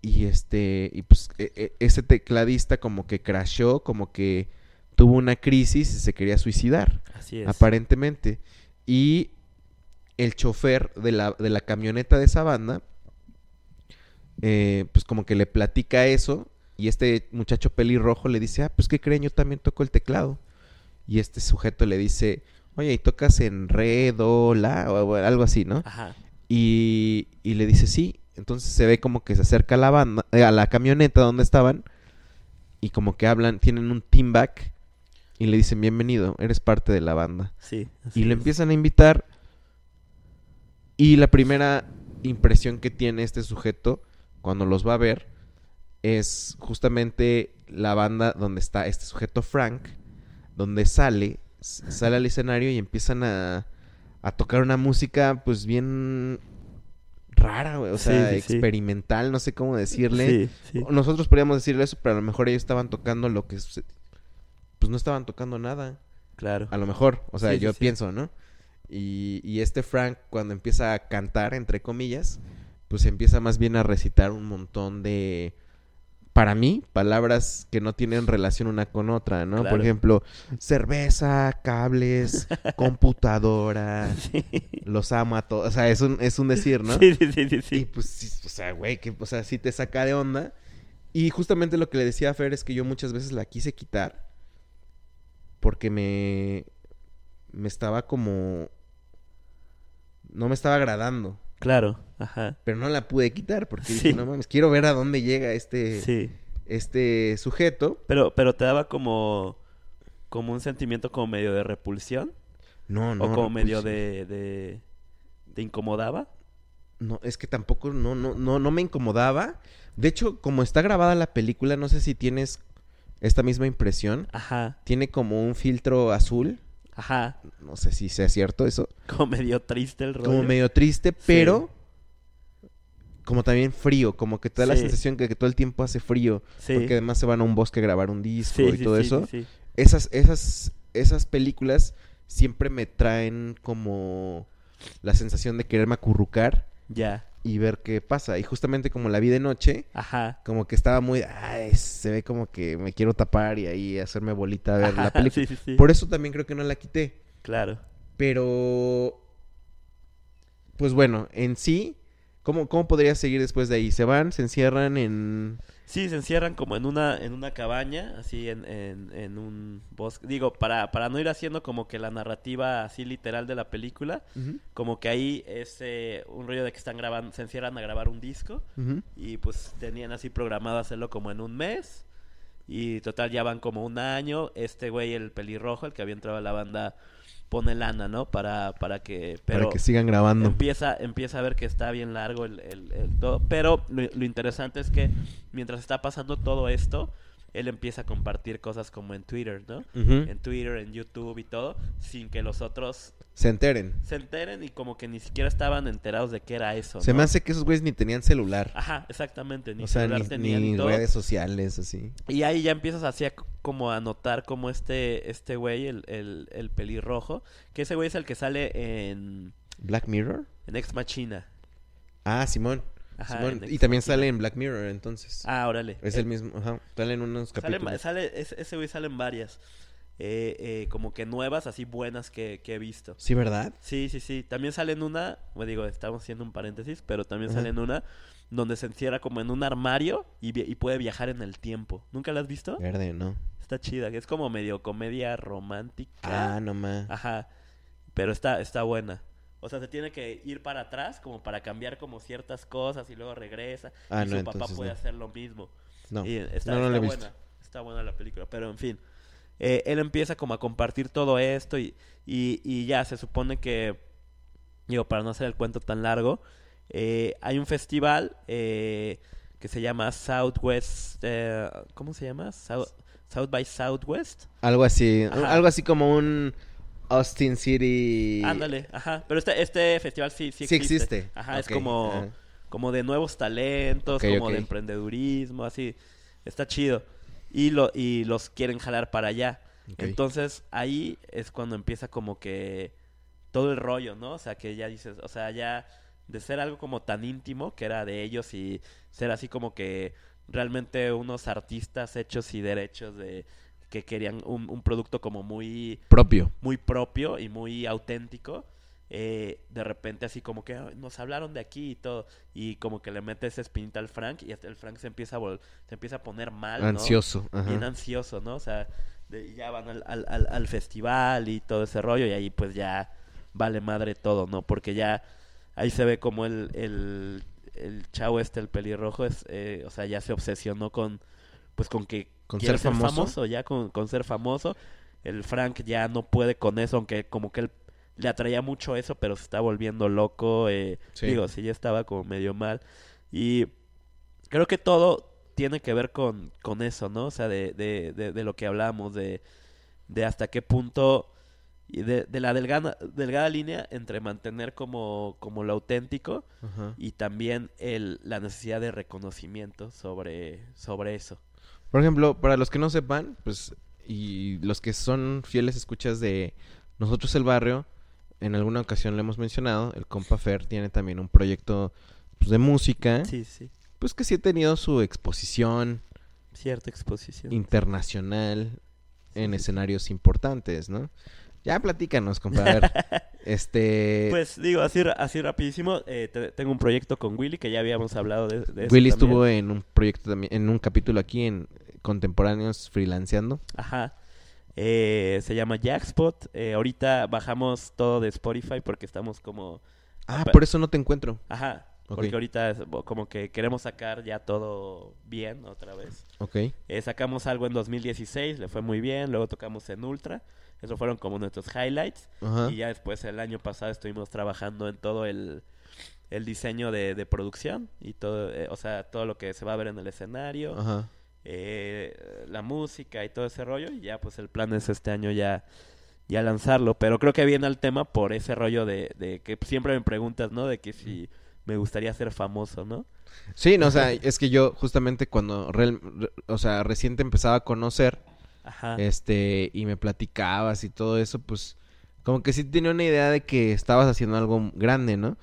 y este y pues e- e- ese tecladista como que crashó, como que tuvo una crisis y se quería suicidar, así es aparentemente. Y el chofer de la, de la camioneta de esa banda eh, pues como que le platica eso y este muchacho pelirrojo le dice, ah, pues qué creen, yo también toco el teclado. Y este sujeto le dice, oye, ¿y tocas en re, do, la? O, o algo así, ¿no? Ajá. Y, y le dice, sí. Entonces se ve como que se acerca a la banda, eh, a la camioneta donde estaban y como que hablan, tienen un team back y le dicen, bienvenido, eres parte de la banda. Sí. Y le es. empiezan a invitar. Y la primera impresión que tiene este sujeto cuando los va a ver es justamente la banda donde está este sujeto Frank, donde sale, sale al escenario y empiezan a, a tocar una música pues bien rara, güey, o sea, sí, sí. experimental, no sé cómo decirle. Nosotros podríamos decirle eso, pero a lo mejor ellos estaban tocando lo que... se- Pues no estaban tocando nada. Claro. A lo mejor, o sea, yo pienso, ¿no? Y, y este Frank, cuando empieza a cantar, entre comillas, pues empieza más bien a recitar un montón de, para mí, palabras que no tienen relación una con otra, ¿no? Por ejemplo, cerveza, cables, computadora, Sí. los amo a todos. O sea, es un, es un decir, ¿no? Sí, sí, sí, sí, Y pues, o sea, güey, que, o sea, sí te saca de onda. Y justamente lo que le decía a Fer es que yo muchas veces la quise quitar porque me, me estaba como, no me estaba agradando, Claro. Ajá. pero no la pude quitar porque Sí. dije, no mames, quiero ver a dónde llega este, Sí. este sujeto. Pero, pero te daba como, como un sentimiento como medio de repulsión. No, no. o como medio de, de... ¿Te incomodaba? No, es que tampoco, no, no, no, no me incomodaba. De hecho, como está grabada la película, no sé si tienes esta misma impresión. Ajá. Tiene como un filtro azul. Ajá. No sé si sea cierto eso. Como medio triste el rollo. Como medio triste, pero como también frío. Como que te da la sensación que, que todo el tiempo hace frío. Sí. Porque además se van a un bosque a grabar un disco y todo eso. sí, sí. Esas, esas, esas películas siempre me traen como la sensación de quererme acurrucar Ya. Y ver qué pasa. Y justamente como la vi de noche, Ajá. como que estaba muy... Ay, se ve como que me quiero tapar y ahí hacerme bolita a ver Ajá, la película. Sí, sí, sí. Por eso también creo que no la quité. Claro. Pero... Pues bueno, en sí, ¿cómo, ¿cómo podría seguir después de ahí? ¿Se van? ¿Se encierran en...? Sí, se encierran como en una, en una cabaña, así en, en, en un bosque. Digo, para, para no ir haciendo como que la narrativa así literal de la película, como que ahí es eh, un rollo de que están grabando, se encierran a grabar un disco y pues tenían así programado hacerlo como en un mes. Y total ya van como un año. Este güey, el pelirrojo, el que había entrado a la banda, pone lana, ¿no? Para, para que... Pero Para que sigan grabando. empieza, empieza a ver que está bien largo el, el- el todo. Pero lo, lo interesante es que mientras está pasando todo esto, él empieza a compartir cosas como en Twitter, ¿no? En Twitter, en YouTube y todo, sin que los otros Se enteren. se enteren y como que ni siquiera estaban enterados de qué era eso. Se ¿no? me hace que esos güeyes ni tenían celular. Ajá, exactamente. Ni o sea, celular ni, tenían ni redes sociales, así. Y ahí ya empiezas así a como a notar como este este güey, el, el, el pelirrojo, que ese güey es el que sale en, ¿Black Mirror? en Ex Machina. Ah, Simón. Ajá, Y también sale en Black Mirror, entonces. Ah, órale. es Eh, el mismo. Ajá. Sale en unos capítulos. sale- ese ese güey sale en varias. Eh, eh, como que nuevas, así buenas que, que he visto. Sí, ¿verdad? Sí, sí, sí. También sale en una, bueno, digo, estamos haciendo un paréntesis, pero también Ajá. sale en una donde se encierra como en un armario y, puede viajar en el tiempo. ¿Nunca la has visto? Verde, ¿no? Está chida, que es como medio comedia romántica. Ah, no más. Ajá. Pero está, está buena. O sea, se tiene que ir para atrás como para cambiar como ciertas cosas y luego regresa. Ah, y no, su papá puede no. hacer lo mismo. No. Y está, no, no está he visto. buena. Está buena la película. Pero en fin. Eh, él empieza como a compartir todo esto y, y, y ya se supone que, digo, para no hacer el cuento tan largo, eh, hay un festival eh, que se llama Southwest, eh, ¿cómo se llama? South, South by Southwest. Algo así. Ajá. Algo así como un Austin City. Ándale, ajá. Pero este, este festival sí, sí Sí existe. existe. Ajá, es como, ajá. como de nuevos talentos, como de emprendedurismo, así. Está chido. Y, lo, y los quieren jalar para allá. Entonces ahí es cuando empieza como que todo el rollo, ¿no? O sea, que ya dices, o sea, ya de ser algo como tan íntimo que era de ellos y ser así como que realmente unos artistas hechos y derechos de que querían un, un producto como muy Propio. muy propio y muy auténtico. eh, de repente así como que "Ay, nos hablaron de aquí y todo, y como que le mete esa espinita al Frank y hasta el Frank se empieza a, se empieza a poner mal, ¿no? Ansioso. ajá. bien ansioso, ¿no? O sea, de- ya van al, al, al- al festival y todo ese rollo y ahí pues ya vale madre todo, ¿no? Porque ya ahí se ve como el, el, el chavo este, el pelirrojo, es, eh, o sea, ya se obsesionó con, pues con que ¿Con ser famoso? ya con, con ser famoso. El Frank ya no puede con eso, aunque como que él le atraía mucho eso, pero se está volviendo loco. eh, Sí. Digo, sí, ya estaba como medio mal. Y creo que todo tiene que ver con, con eso, ¿no? O sea, de, de, de, de lo que hablábamos, de, de hasta qué punto, y de, de la delgada, delgada línea entre mantener como, como lo auténtico Ajá. y también el, la necesidad de reconocimiento sobre, sobre eso. Por ejemplo, para los que no sepan, pues, y los que son fieles escuchas de Nosotros el Barrio, en alguna ocasión lo hemos mencionado, el compa Fer tiene también un proyecto pues, de música, Sí, sí. pues que sí ha tenido su exposición Cierta exposición. internacional en escenarios importantes, ¿no? Ya platícanos, compa, a ver, este... Pues digo, así, así rapidísimo, eh, te- tengo un proyecto con Willy que ya habíamos hablado de, de eso Willy también. estuvo en un proyecto también, en un capítulo aquí en Contemporáneos freelanceando. Ajá. Eh, se llama Jackspot. Eh, ahorita bajamos todo de Spotify porque estamos como... Ah, por eso no te encuentro. Ajá. Porque ahorita como que queremos sacar ya todo bien otra vez. Ok. Eh, sacamos algo en 2016, le fue muy bien. Luego tocamos en Ultra. Esos fueron como nuestros highlights. Ajá. Y ya después el año pasado estuvimos trabajando en todo el, el diseño de, de producción. Y todo, eh, o sea, todo lo que se va a ver en el escenario. Ajá. eh, la música y todo ese rollo y ya pues el plan es este año ya ya lanzarlo pero creo que viene al tema por ese rollo de, de que siempre me preguntas no de que si me gustaría ser famoso no Sí, no, o sea, es que yo justamente cuando, real- re- o sea, recién te empezaba a conocer, ajá este, y me platicabas y todo eso, pues, como que sí tenía una idea de que estabas haciendo algo grande, ¿no?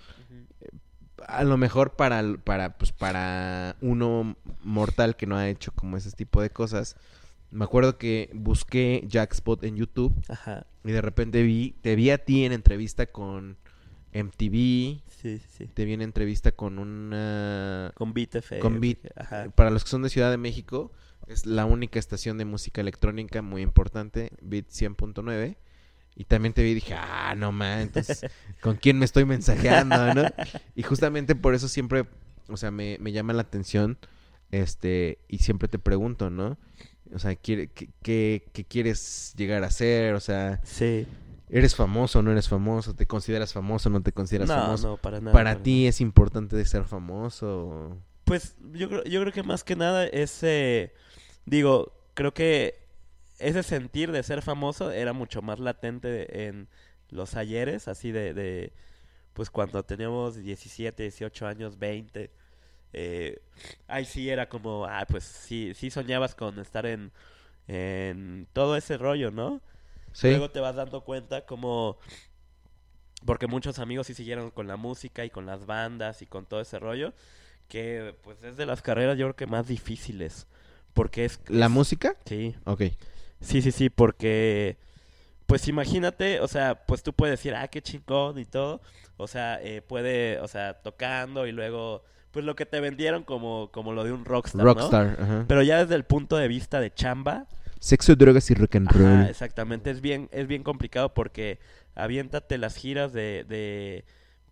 A lo mejor para, para, pues, para uno mortal que no ha hecho como ese tipo de cosas. Me acuerdo que busqué Jackspot en YouTube ajá y de repente vi, te vi a ti en entrevista con MTV, sí sí sí te vi en entrevista con una... con Beat FM Con Beat. ajá Para los que son de Ciudad de México, es la única estación de música electrónica muy importante, Beat 100.9. Y también te vi y dije, ah, no man, entonces, ¿con quién me estoy mensajeando, no? Y justamente por eso siempre, o sea, me, me llama la atención, este, y siempre te pregunto, ¿no? O sea, ¿quiere- qué, qué- qué quieres llegar a ser? O sea, sí ¿eres famoso o no eres famoso? ¿Te consideras famoso o no te consideras no famoso? no para nada ¿Para para ti nada. es importante de ser famoso? Pues yo creo, yo creo que más que nada es, eh, digo, creo que ese sentir de ser famoso era mucho más latente en los ayeres, así de, de pues cuando teníamos 17, 18 años, 20. Eh, ahí sí era como, ah, pues sí, sí soñabas con estar en, en todo ese rollo, ¿no? Sí. Luego te vas dando cuenta como... Porque muchos amigos sí siguieron con la música y con las bandas y con todo ese rollo. Que pues es de las carreras yo creo que más difíciles. Porque es... ¿La es- música? Sí. Ok. Sí, sí, sí, porque... Pues imagínate, o sea, pues tú puedes decir, ah, qué chingón y todo. O sea, eh, puede, o sea, tocando y luego... Pues lo que te vendieron como, como lo de un rockstar, ¿no? Rockstar, ajá. Pero ya desde el punto de vista de chamba, Sexo, drogas y rock and roll. Ajá, exactamente. Es bien, es bien complicado porque aviéntate las giras de, de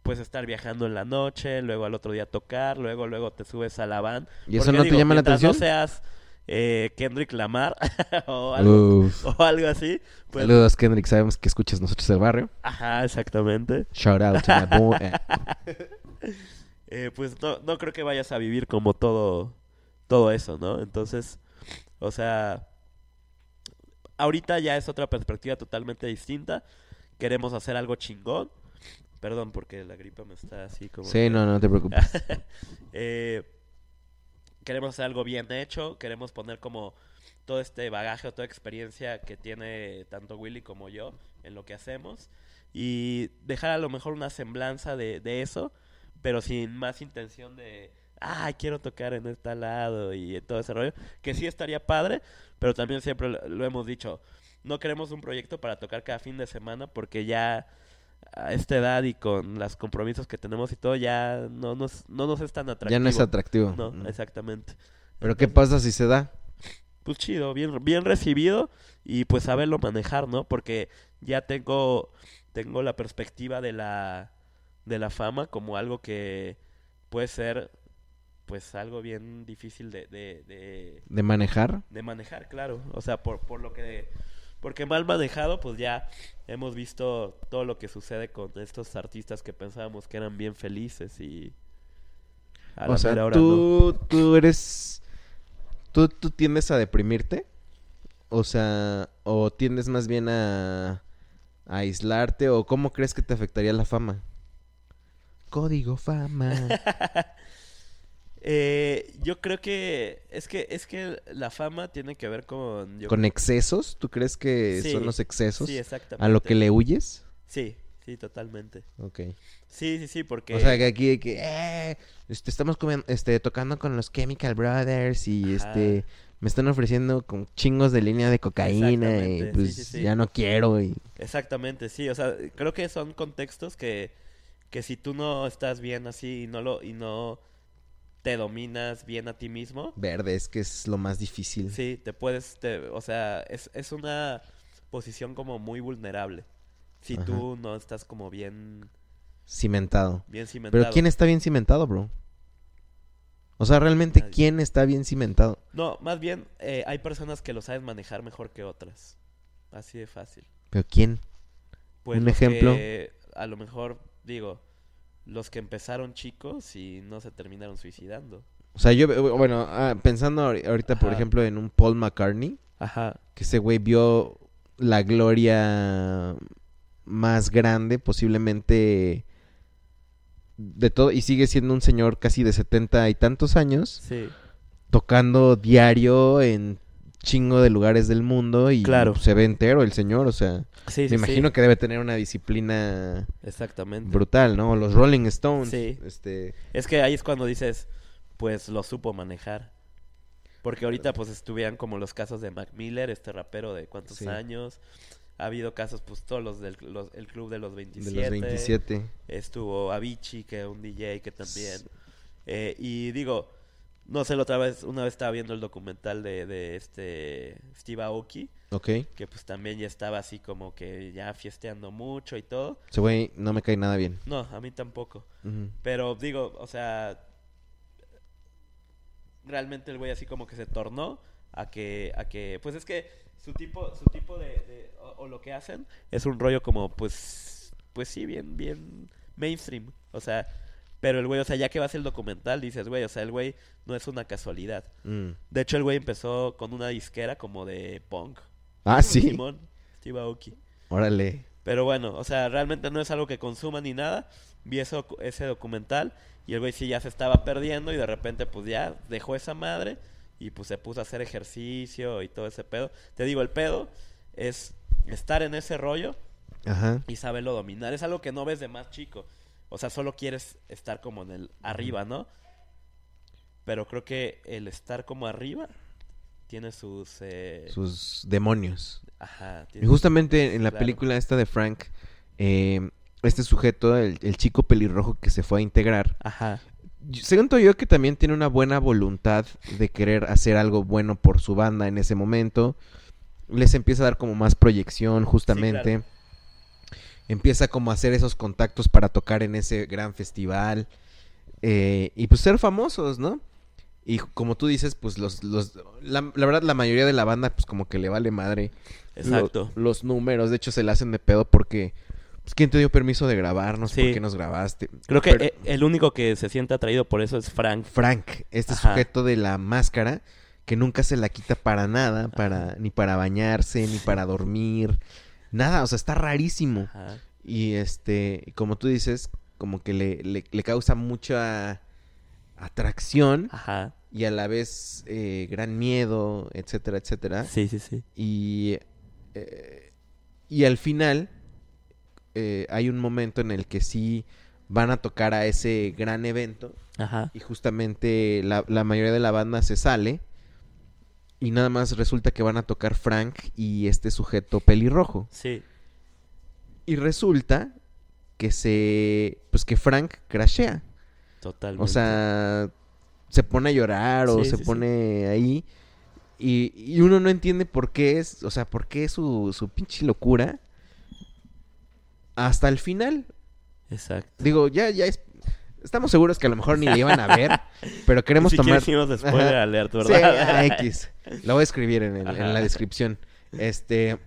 pues estar viajando en la noche, luego al otro día tocar, luego, luego te subes a la van. ¿Y eso Porque, no te llama la atención? no seas eh, Kendrick Lamar o algo, Uf. o algo así, pues, Saludos, Kendrick. Sabemos que escuchas nosotros el barrio. ajá, exactamente. Shout out to my boy. Eh, pues no, no creo que vayas a vivir como todo, todo eso, ¿no? Entonces, o sea, ahorita ya es otra perspectiva totalmente distinta. Queremos hacer algo chingón. Perdón, porque la gripa me está así como... Sí, no, no te preocupes. Eh, queremos hacer algo bien hecho. Queremos poner como todo este bagaje o toda experiencia que tiene tanto Willy como yo en lo que hacemos. Y dejar a lo mejor una semblanza de, de eso, pero sin más intención de, ay, quiero tocar en este lado y todo ese rollo. Que sí estaría padre, pero también siempre lo hemos dicho. No queremos un proyecto para tocar cada fin de semana porque ya a esta edad y con los compromisos que tenemos y todo, ya no nos, no nos es tan atractivo. Ya no es atractivo. No, exactamente. Pero ¿qué pasa si se da? Pues chido, bien, bien recibido y pues saberlo manejar, ¿no? Porque ya tengo, tengo la perspectiva de la, de la fama como algo que puede ser pues algo bien difícil de, de, de, ¿De manejar? de manejar, claro. O sea, por, por lo que... Porque mal manejado, pues ya hemos visto todo lo que sucede con estos artistas que pensábamos que eran bien felices y... a O sea, hora no. tú, tú eres... ¿tú, ¿Tú tiendes a deprimirte? O sea, ¿o tiendes más bien a, a aislarte? ¿O cómo crees que te afectaría la fama? Código fama. Eh, yo creo que es que es que la fama tiene que ver con yo ¿Con excesos? ¿Tú crees que Sí, son los excesos? Sí, exactamente. ¿A lo que le huyes? Sí, sí, totalmente. Ok. Sí, sí, sí, porque O sea, que aquí de que, eh, este, estamos comiendo, este, tocando con los Chemical Brothers y Ajá. este, me están ofreciendo con chingos de línea de cocaína y pues sí, sí, sí. ya no quiero y exactamente, sí, o sea, creo que son contextos que que si tú no estás bien así y no lo y no te dominas bien a ti mismo, verde, es que es lo más difícil. sí, te puedes te- o sea, es es una posición como muy vulnerable. Si Ajá. tú no estás como bien Cimentado. bien cimentado. Pero ¿quién está bien cimentado, bro? O sea, realmente, Nadie. ¿quién está bien cimentado? No, más bien eh, hay personas que lo saben manejar mejor que otras. Así de fácil. ¿Pero quién? Pues ¿Un ejemplo? a lo mejor, digo, los que empezaron chicos y no se terminaron suicidando. O sea, yo, bueno, ah, pensando ahori- ahorita, por ejemplo, en un Paul McCartney, Ajá. que ese güey vio la gloria más grande, posiblemente de todo, y sigue siendo un señor casi de setenta y tantos años, Sí. tocando diario en chingo de lugares del mundo y Claro. se ve entero el señor, o sea, Sí, me sí, imagino sí. que debe tener una disciplina Exactamente. brutal, ¿no? Los Rolling Stones, este, Es que ahí es cuando dices, pues lo supo manejar. Porque ahorita pues estuvieran como los casos de Mac Miller, este rapero de cuántos años. Ha habido casos, pues todos los del los- el club de los 27. de los 27. Estuvo Avicii, que un DJ que también. Eh, y digo, no sé, la otra vez, una vez estaba viendo el documental de, de este Steve Aoki, Ok, que pues también ya estaba así como que ya fiesteando mucho y todo. ese güey no me cae nada bien. No, a mí tampoco. Pero digo, o sea, realmente el güey así como que se tornó a que, a que, pues es que su tipo, su tipo de, de- o, o lo que hacen es un rollo como, pues, pues sí, bien, bien mainstream, o sea, pero el güey, o sea, ya que vas el documental, dices, güey, o sea, el güey no es una casualidad. Mm. De hecho, el güey empezó con una disquera como de punk. Ah, sí, Simón, Steve Aoki. órale. Pero bueno, o sea, realmente no es algo que consuma ni nada. Vi eso, ese documental y el güey sí ya se estaba perdiendo y de repente pues ya dejó esa madre y pues se puso a hacer ejercicio y todo ese pedo. Te digo, el pedo es estar en ese rollo Ajá. y saberlo dominar. Es algo que no ves de más chico. O sea, solo quieres estar como en el arriba, ¿no? Pero creo que el estar como arriba tiene sus... eh, Sus demonios. Ajá. Y tiene justamente en la claro. película esta de Frank, eh, este sujeto, el, el chico pelirrojo que se fue a integrar, Ajá. siento yo que también tiene una buena voluntad de querer hacer algo bueno por su banda en ese momento. Les empieza a dar como más proyección, justamente. claro. Empieza como a hacer esos contactos para tocar en ese gran festival. eh, y pues ser famosos, ¿no? Y como tú dices, pues los, los la, la verdad la mayoría de la banda pues como que le vale madre lo- Exacto. los números, de hecho se le hacen de pedo porque pues quién te dio permiso de grabarnos, Sí. por qué nos grabaste. Creo que Pero- eh, el único que se siente atraído por eso es Frank. Frank, este Ajá. sujeto de la máscara que nunca se la quita para nada, para ni para bañarse, ni para dormir, nada, o sea, está rarísimo. Ajá. Y este, como tú dices, como que le, le, le causa mucha atracción Ajá. y a la vez eh, gran miedo, etcétera, etcétera. Sí, sí, sí. Y, eh, y al final eh, hay un momento en el que sí van a tocar a ese gran evento Ajá. y justamente la, la mayoría de la banda se sale y nada más resulta que van a tocar Frank y este sujeto pelirrojo. Sí. Y resulta que se, pues que Frank crashea. Totalmente. O sea, se pone a llorar o Sí, se sí, sí. pone ahí. Y, y uno no entiende por qué es, o sea, por qué su, su pinche locura. Hasta el final. Exacto. Digo, ya, ya es. Estamos seguros que a lo mejor ni le iban a ver, pero queremos si tomar. Ajá. alert, Sí, ¿verdad? X. Lo voy a escribir en, el- en la descripción. Este.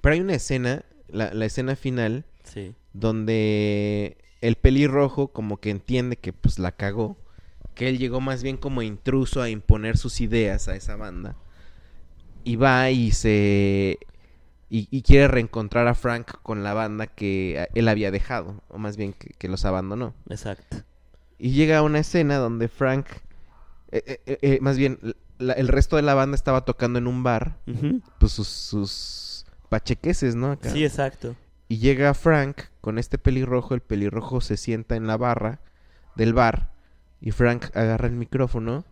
Pero hay una escena, la, la escena final, sí. donde el pelirrojo como que entiende que pues la cagó. Que él llegó más bien como intruso a imponer sus ideas a esa banda. Y va y se... Y, y quiere reencontrar a Frank con la banda que a- él había dejado. O más bien que, que los abandonó. Exacto. Y llega a una escena donde Frank... eh, eh, eh, eh, más bien, la- el resto de la banda estaba tocando en un bar. Pues sus, sus pachequeses, ¿no? Acá. Sí, exacto. Y llega Frank con este pelirrojo, el pelirrojo se sienta en la barra del bar y Frank agarra el micrófono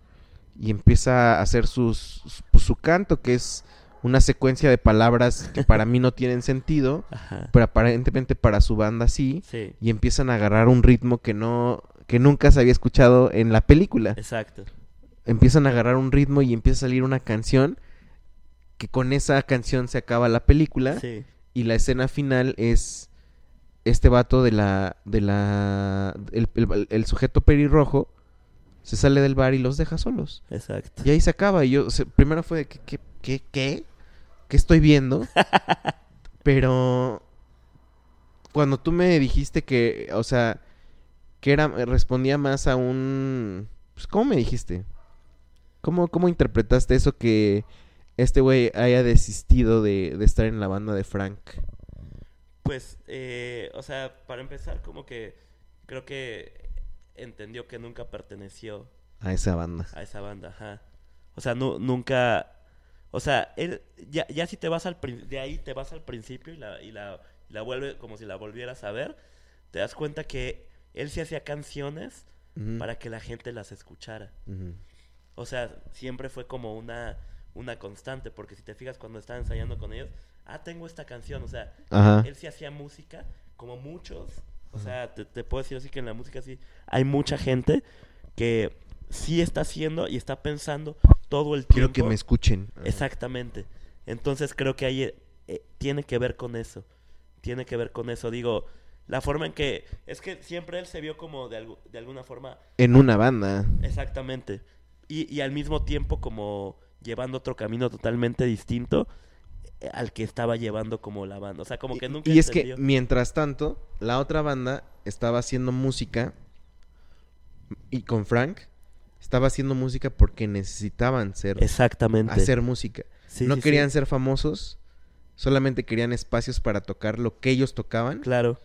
y empieza a hacer sus, sus- pues, su canto, que es una secuencia de palabras que para mí no tienen sentido, Ajá. pero aparentemente para su banda sí, Sí. y empiezan a agarrar un ritmo que no que nunca se había escuchado en la película. Exacto. Empiezan a agarrar un ritmo y empieza a salir una canción que con esa canción se acaba la película Sí. y la escena final es este vato de la de la el, el- el sujeto pelirrojo se sale del bar y los deja solos Exacto. y ahí se acaba y yo o sea, primero fue de que qué qué qué qué estoy viendo pero cuando tú me dijiste que o sea que era respondía más a un pues, cómo me dijiste cómo cómo interpretaste eso que este güey haya desistido de, de estar en la banda de Frank Pues, eh, o sea, para empezar, como que creo que entendió que nunca perteneció a esa banda. a esa banda, ajá. O sea, nu- nunca... O sea, él, ya, ya si te vas al... De ahí te vas al principio y la, y la, la vuelve como si la volvieras a ver, te das cuenta que él sí hacía canciones para que la gente las escuchara. O sea, siempre fue como una, una constante, porque si te fijas cuando estaba ensayando con ellos, ah, tengo esta canción, o sea, Ajá. él sí hacía música, como muchos, o sea, te, te puedo decir así que en la música sí, hay mucha gente que sí está haciendo y está pensando todo el Quiero tiempo. que me escuchen. Exactamente. Entonces creo que ahí eh, eh, tiene que ver con eso. Tiene que ver con eso. Digo, la forma en que... Es que siempre él se vio como de, algu- de alguna forma En una banda. Exactamente. Y, y al mismo tiempo como llevando otro camino totalmente distinto eh, al que estaba llevando como la banda. O sea, como que Y- nunca y es que mientras tanto, la otra banda estaba haciendo música y con Frank estaba haciendo música porque necesitaban ser Exactamente. hacer música. Sí, no sí, sí. querían ser famosos, solamente querían espacios para tocar lo que ellos tocaban Claro.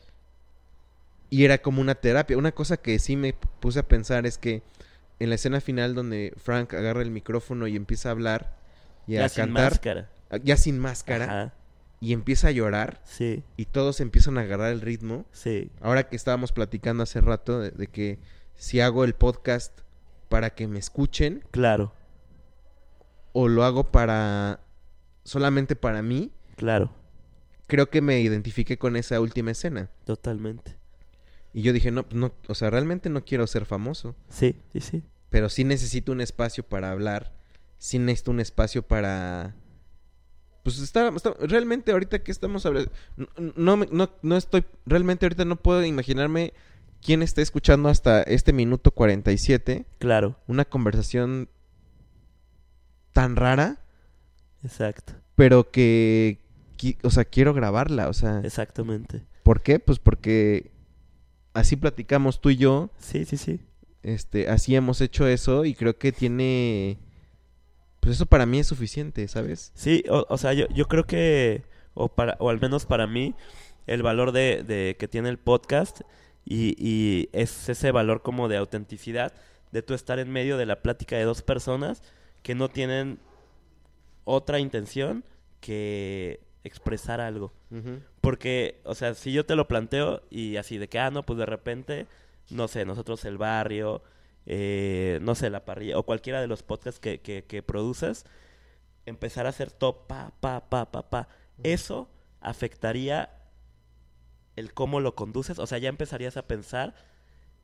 y era como una terapia. Una cosa que sí me puse a pensar es que en la escena final donde Frank agarra el micrófono y empieza a hablar y Ya a sin cantar, máscara. ya sin máscara, Ajá. y empieza a llorar Sí, y todos empiezan a agarrar el ritmo. sí. Ahora que estábamos platicando hace rato de, de que si hago el podcast para que me escuchen Claro. o lo hago para solamente para mí, Claro. creo que me identifiqué con esa última escena. Totalmente. Y yo dije, no, no, o sea, realmente no quiero ser famoso, Sí, sí, sí. pero sí necesito un espacio para hablar, sí necesito un espacio para... Pues está, está- realmente ahorita que estamos hablando, no, no, no, no estoy, realmente ahorita no puedo imaginarme quién está escuchando hasta este minuto 47 Claro. una conversación tan rara, Exacto. pero que, o sea, quiero grabarla, o sea, Exactamente. ¿por qué? Pues porque así platicamos tú y yo, Sí, sí, sí. este, así hemos hecho eso y creo que tiene, pues eso para mí es suficiente, ¿sabes? Sí, o, o sea, yo, yo creo que, o, para, o al menos para mí, el valor de, de que tiene el podcast y, y es ese valor como de autenticidad, de tú estar en medio de la plática de dos personas que no tienen otra intención que expresar algo. Porque, o sea, si yo te lo planteo y así de que, ah, no, pues de repente, no sé, nosotros el barrio, eh, no sé, la parrilla, o cualquiera de los podcasts que, que, que produces, empezar a hacer top, pa, pa, pa, pa, pa. Eso afectaría el cómo lo conduces, o sea, ya empezarías a pensar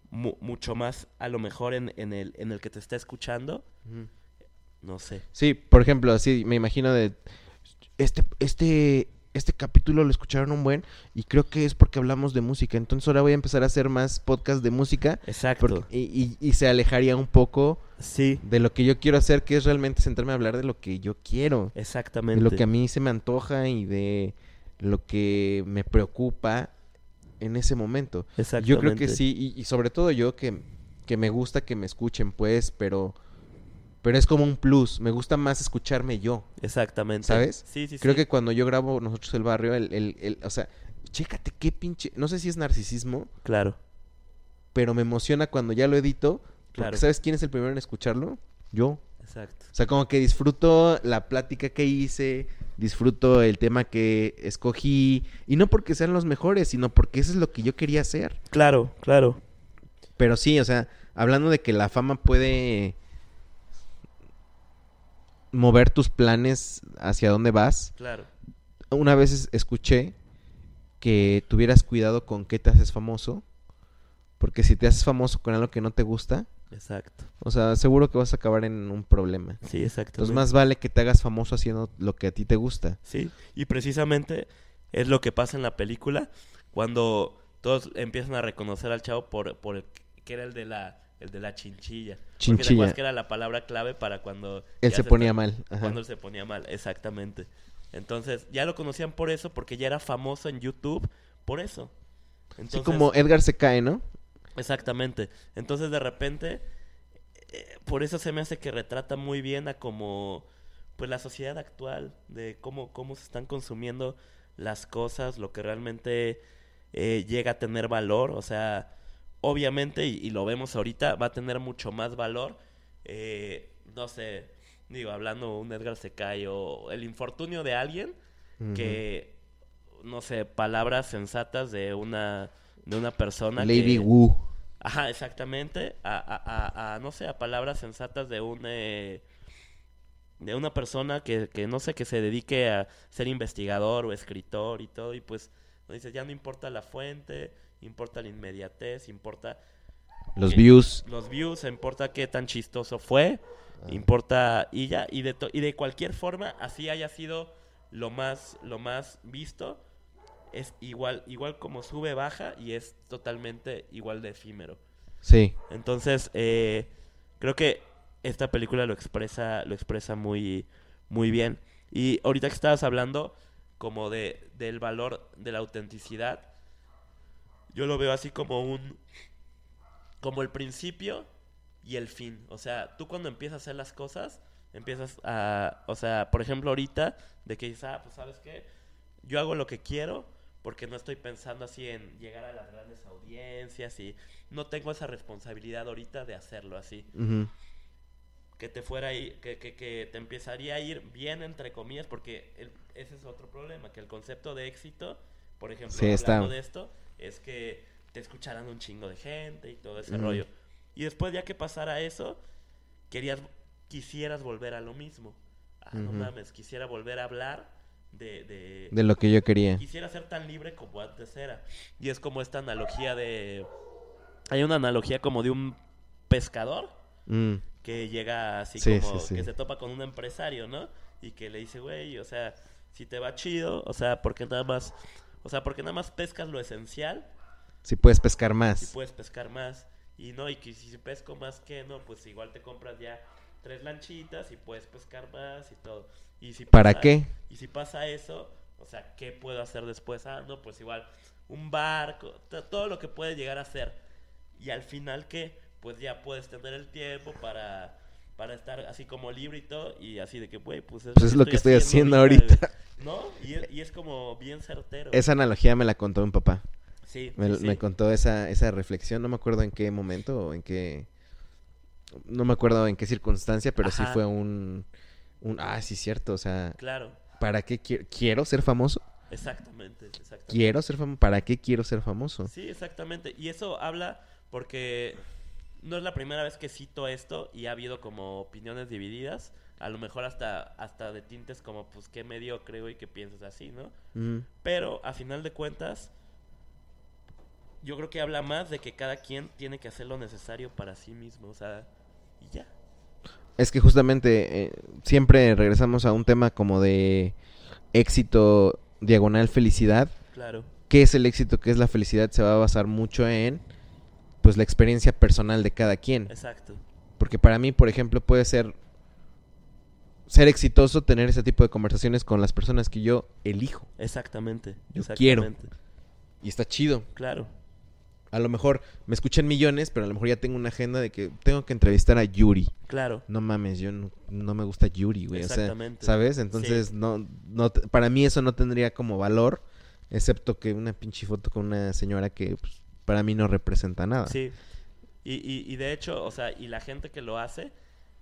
mu- mucho más a lo mejor en, en el, en el que te está escuchando. No sé. Sí, por ejemplo, así me imagino de este este este capítulo lo escucharon un buen y creo que es porque hablamos de música. Entonces ahora voy a empezar a hacer más podcast de música Exacto. porque- y, y- y se alejaría un poco Sí, de lo que yo quiero hacer, que es realmente sentarme a hablar de lo que yo quiero, exactamente. de lo que a mí se me antoja y de lo que me preocupa en ese momento. Yo creo que sí, y, y sobre todo yo que, que me gusta que me escuchen, pues, pero, pero es como un plus. Me gusta más escucharme yo. Exactamente. ¿Sabes? Sí, sí, Creo sí. que cuando yo grabo nosotros el barrio, el, el, el- o sea, chécate qué pinche, no sé si es narcisismo, Claro. pero me emociona cuando ya lo edito. Porque Claro. ¿sabes quién es el primero en escucharlo? Yo. Exacto. O sea, como que disfruto la plática que hice, disfruto el tema que escogí, y no porque sean los mejores, sino porque eso es lo que yo quería hacer. Claro, claro. Pero sí, o sea, hablando de que la fama puede mover tus planes hacia dónde vas, Claro. una vez es- escuché que tuvieras cuidado con qué te haces famoso, porque si te haces famoso con algo que no te gusta, Exacto. o sea, seguro que vas a acabar en un problema. Sí, exactamente. Entonces más vale que te hagas famoso haciendo lo que a ti te gusta. Sí, y precisamente es lo que pasa en la película cuando todos empiezan a reconocer al chavo por, por el que era el de la el de la chinchilla. Chinchilla. que era la palabra clave para cuando Él se ponía mal. ajá. Cuando él se ponía mal, exactamente. Entonces, ya lo conocían por eso, porque ya era famoso en YouTube por eso. Sí, Entonces, como Edgar se cae, ¿no? Exactamente. Entonces de repente, eh, por eso se me hace que retrata muy bien a como, pues la sociedad actual, de cómo, cómo se están consumiendo las cosas, lo que realmente eh, llega a tener valor. O sea, obviamente, y, y lo vemos ahorita, va a tener mucho más valor. eh, no sé, digo, hablando un Edgar Secay o el infortunio de alguien que, no sé, palabras sensatas de una, de una persona Lady que... Wu. Ajá, exactamente. A, a- a- a, no sé, a palabras sensatas de un... eh, de una persona que, que, no sé, que se dedique a ser investigador o escritor y todo, y pues, no dices, ya no importa la fuente, importa la inmediatez, importa Los que- views. los views, importa qué tan chistoso fue, importa y ya y de to- y de cualquier forma así haya sido lo más lo más visto es igual igual como sube baja y es totalmente igual de efímero. Sí. Entonces eh, creo que esta película lo expresa lo expresa muy muy bien y ahorita que estabas hablando como de del valor de la autenticidad yo lo veo así como un como el principio y el fin. O sea, tú cuando empiezas a hacer las cosas, empiezas a, o sea, por ejemplo ahorita, de que dices, ah, pues sabes qué, yo hago lo que quiero porque no estoy pensando así en llegar a las grandes audiencias y no tengo esa responsabilidad ahorita de hacerlo así. Ujú. Que te fuera ahí, que, que, que te empezaría a ir bien entre comillas, porque el- ese es otro problema, que el concepto de éxito, por ejemplo, Sí, está. hablando de esto, es que te escucharán un chingo de gente y todo ese Ujú. rollo. Y después ya que pasara eso, querías, quisieras volver a lo mismo. Ah, no Ujú. mames, quisiera volver a hablar de, de, De lo que yo quería. quisiera ser tan libre como antes era. Y es como esta analogía de... Hay una analogía como de un pescador Mm. que llega así Sí, como sí, sí. que se topa con un empresario, ¿no? Y que le dice, güey, o sea, si te va chido, o sea, porque nada más, o sea, porque nada más pescas lo esencial, Si puedes pescar más. si puedes pescar más. Y no, y que si pesco más que no, pues igual te compras ya tres lanchitas y puedes pescar más y todo. Y si ¿Para qué? Y si pasa eso, o sea, ¿qué puedo hacer después? Ah, no, pues igual un barco, to- todo lo que puedes llegar a hacer. Y al final, ¿qué? Pues ya puedes tener el tiempo para, para estar así como libre y todo. Y así de que, güey, pues es, Pues es lo que estoy haciendo ahorita. ¿No? Y es, y es como bien certero. Esa analogía me la contó mi papá. Sí, Me, sí. me contó esa, esa reflexión, no me acuerdo en qué momento o en qué... No me acuerdo en qué circunstancia, pero sí fue un... un ah, sí, cierto, o sea, Claro, ¿para qué quiero, quiero ser famoso? exactamente, exactamente. Quiero ser famoso, ¿para qué quiero ser famoso? Sí, exactamente. Y eso habla porque no es la primera vez que cito esto y ha habido como opiniones divididas. A lo mejor hasta, hasta de tintes como, pues, qué medio creo y que piensas así, ¿no? Mm, Pero a final de cuentas, yo creo que habla más de que cada quien tiene que hacer lo necesario para sí mismo, o sea, y ya. Es que justamente eh, siempre regresamos a un tema como de éxito diagonal felicidad. Claro, ¿Qué es el éxito? ¿Qué es la felicidad? Se va a basar mucho en pues la experiencia personal de cada quien. exacto. Porque para mí, por ejemplo, puede ser ser exitoso tener ese tipo de conversaciones con las personas que yo elijo. Exactamente. Yo quiero. exactamente. Y está chido. Claro. A lo mejor me escuchan millones, pero a lo mejor ya tengo una agenda de que tengo que entrevistar a Yuri. Claro. No mames, yo no, no me gusta Yuri, güey. O sea, Exactamente. ¿sabes? Entonces, no, no, para mí eso no tendría como valor, excepto que una pinche foto con una señora que pues, para mí no representa nada. Sí. Y, y, y de hecho, o sea, y la gente que lo hace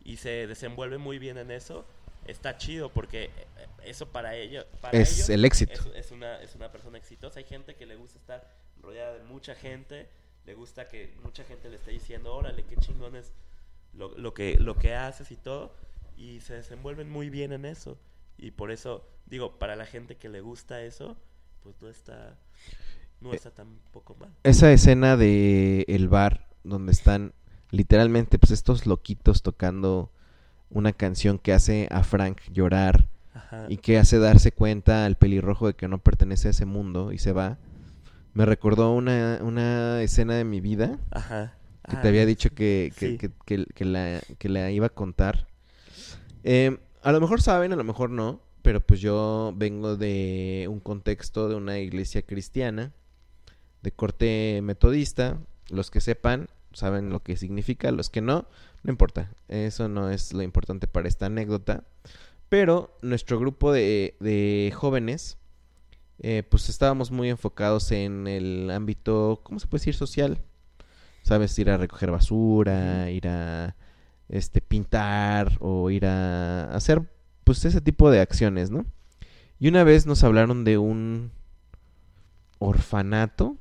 y se desenvuelve muy bien en eso, está chido porque eh, eso para ellos, para Es ellos el éxito. Es, es una, es una persona exitosa. Hay gente que le gusta estar rodeada de mucha gente, le gusta que mucha gente le esté diciendo, órale, qué chingón es lo, lo, que, lo que haces y todo, y se desenvuelven muy bien en eso. Y por eso, digo, para la gente que le gusta eso, pues no está, no Eh, está tan poco mal. Esa escena de el bar donde están literalmente pues estos loquitos tocando una canción que hace a Frank llorar Ajá. y que hace darse cuenta al pelirrojo de que no pertenece a ese mundo y se va. Me recordó una, una escena de mi vida Ajá. que Ah, te había dicho que, que, sí. que- la, que la iba a contar. Eh, a lo mejor saben, a lo mejor no, pero pues yo vengo de un contexto de una iglesia cristiana, de corte metodista. Los que sepan saben lo que significa, los que no, no importa. Eso no es lo importante para esta anécdota. Pero nuestro grupo de, de jóvenes, eh, pues estábamos muy enfocados en el ámbito, ¿cómo se puede decir? Social. ¿Sabes? Ir a recoger basura, ir a este pintar o ir a hacer pues ese tipo de acciones, ¿no? Y una vez nos hablaron de un orfanato,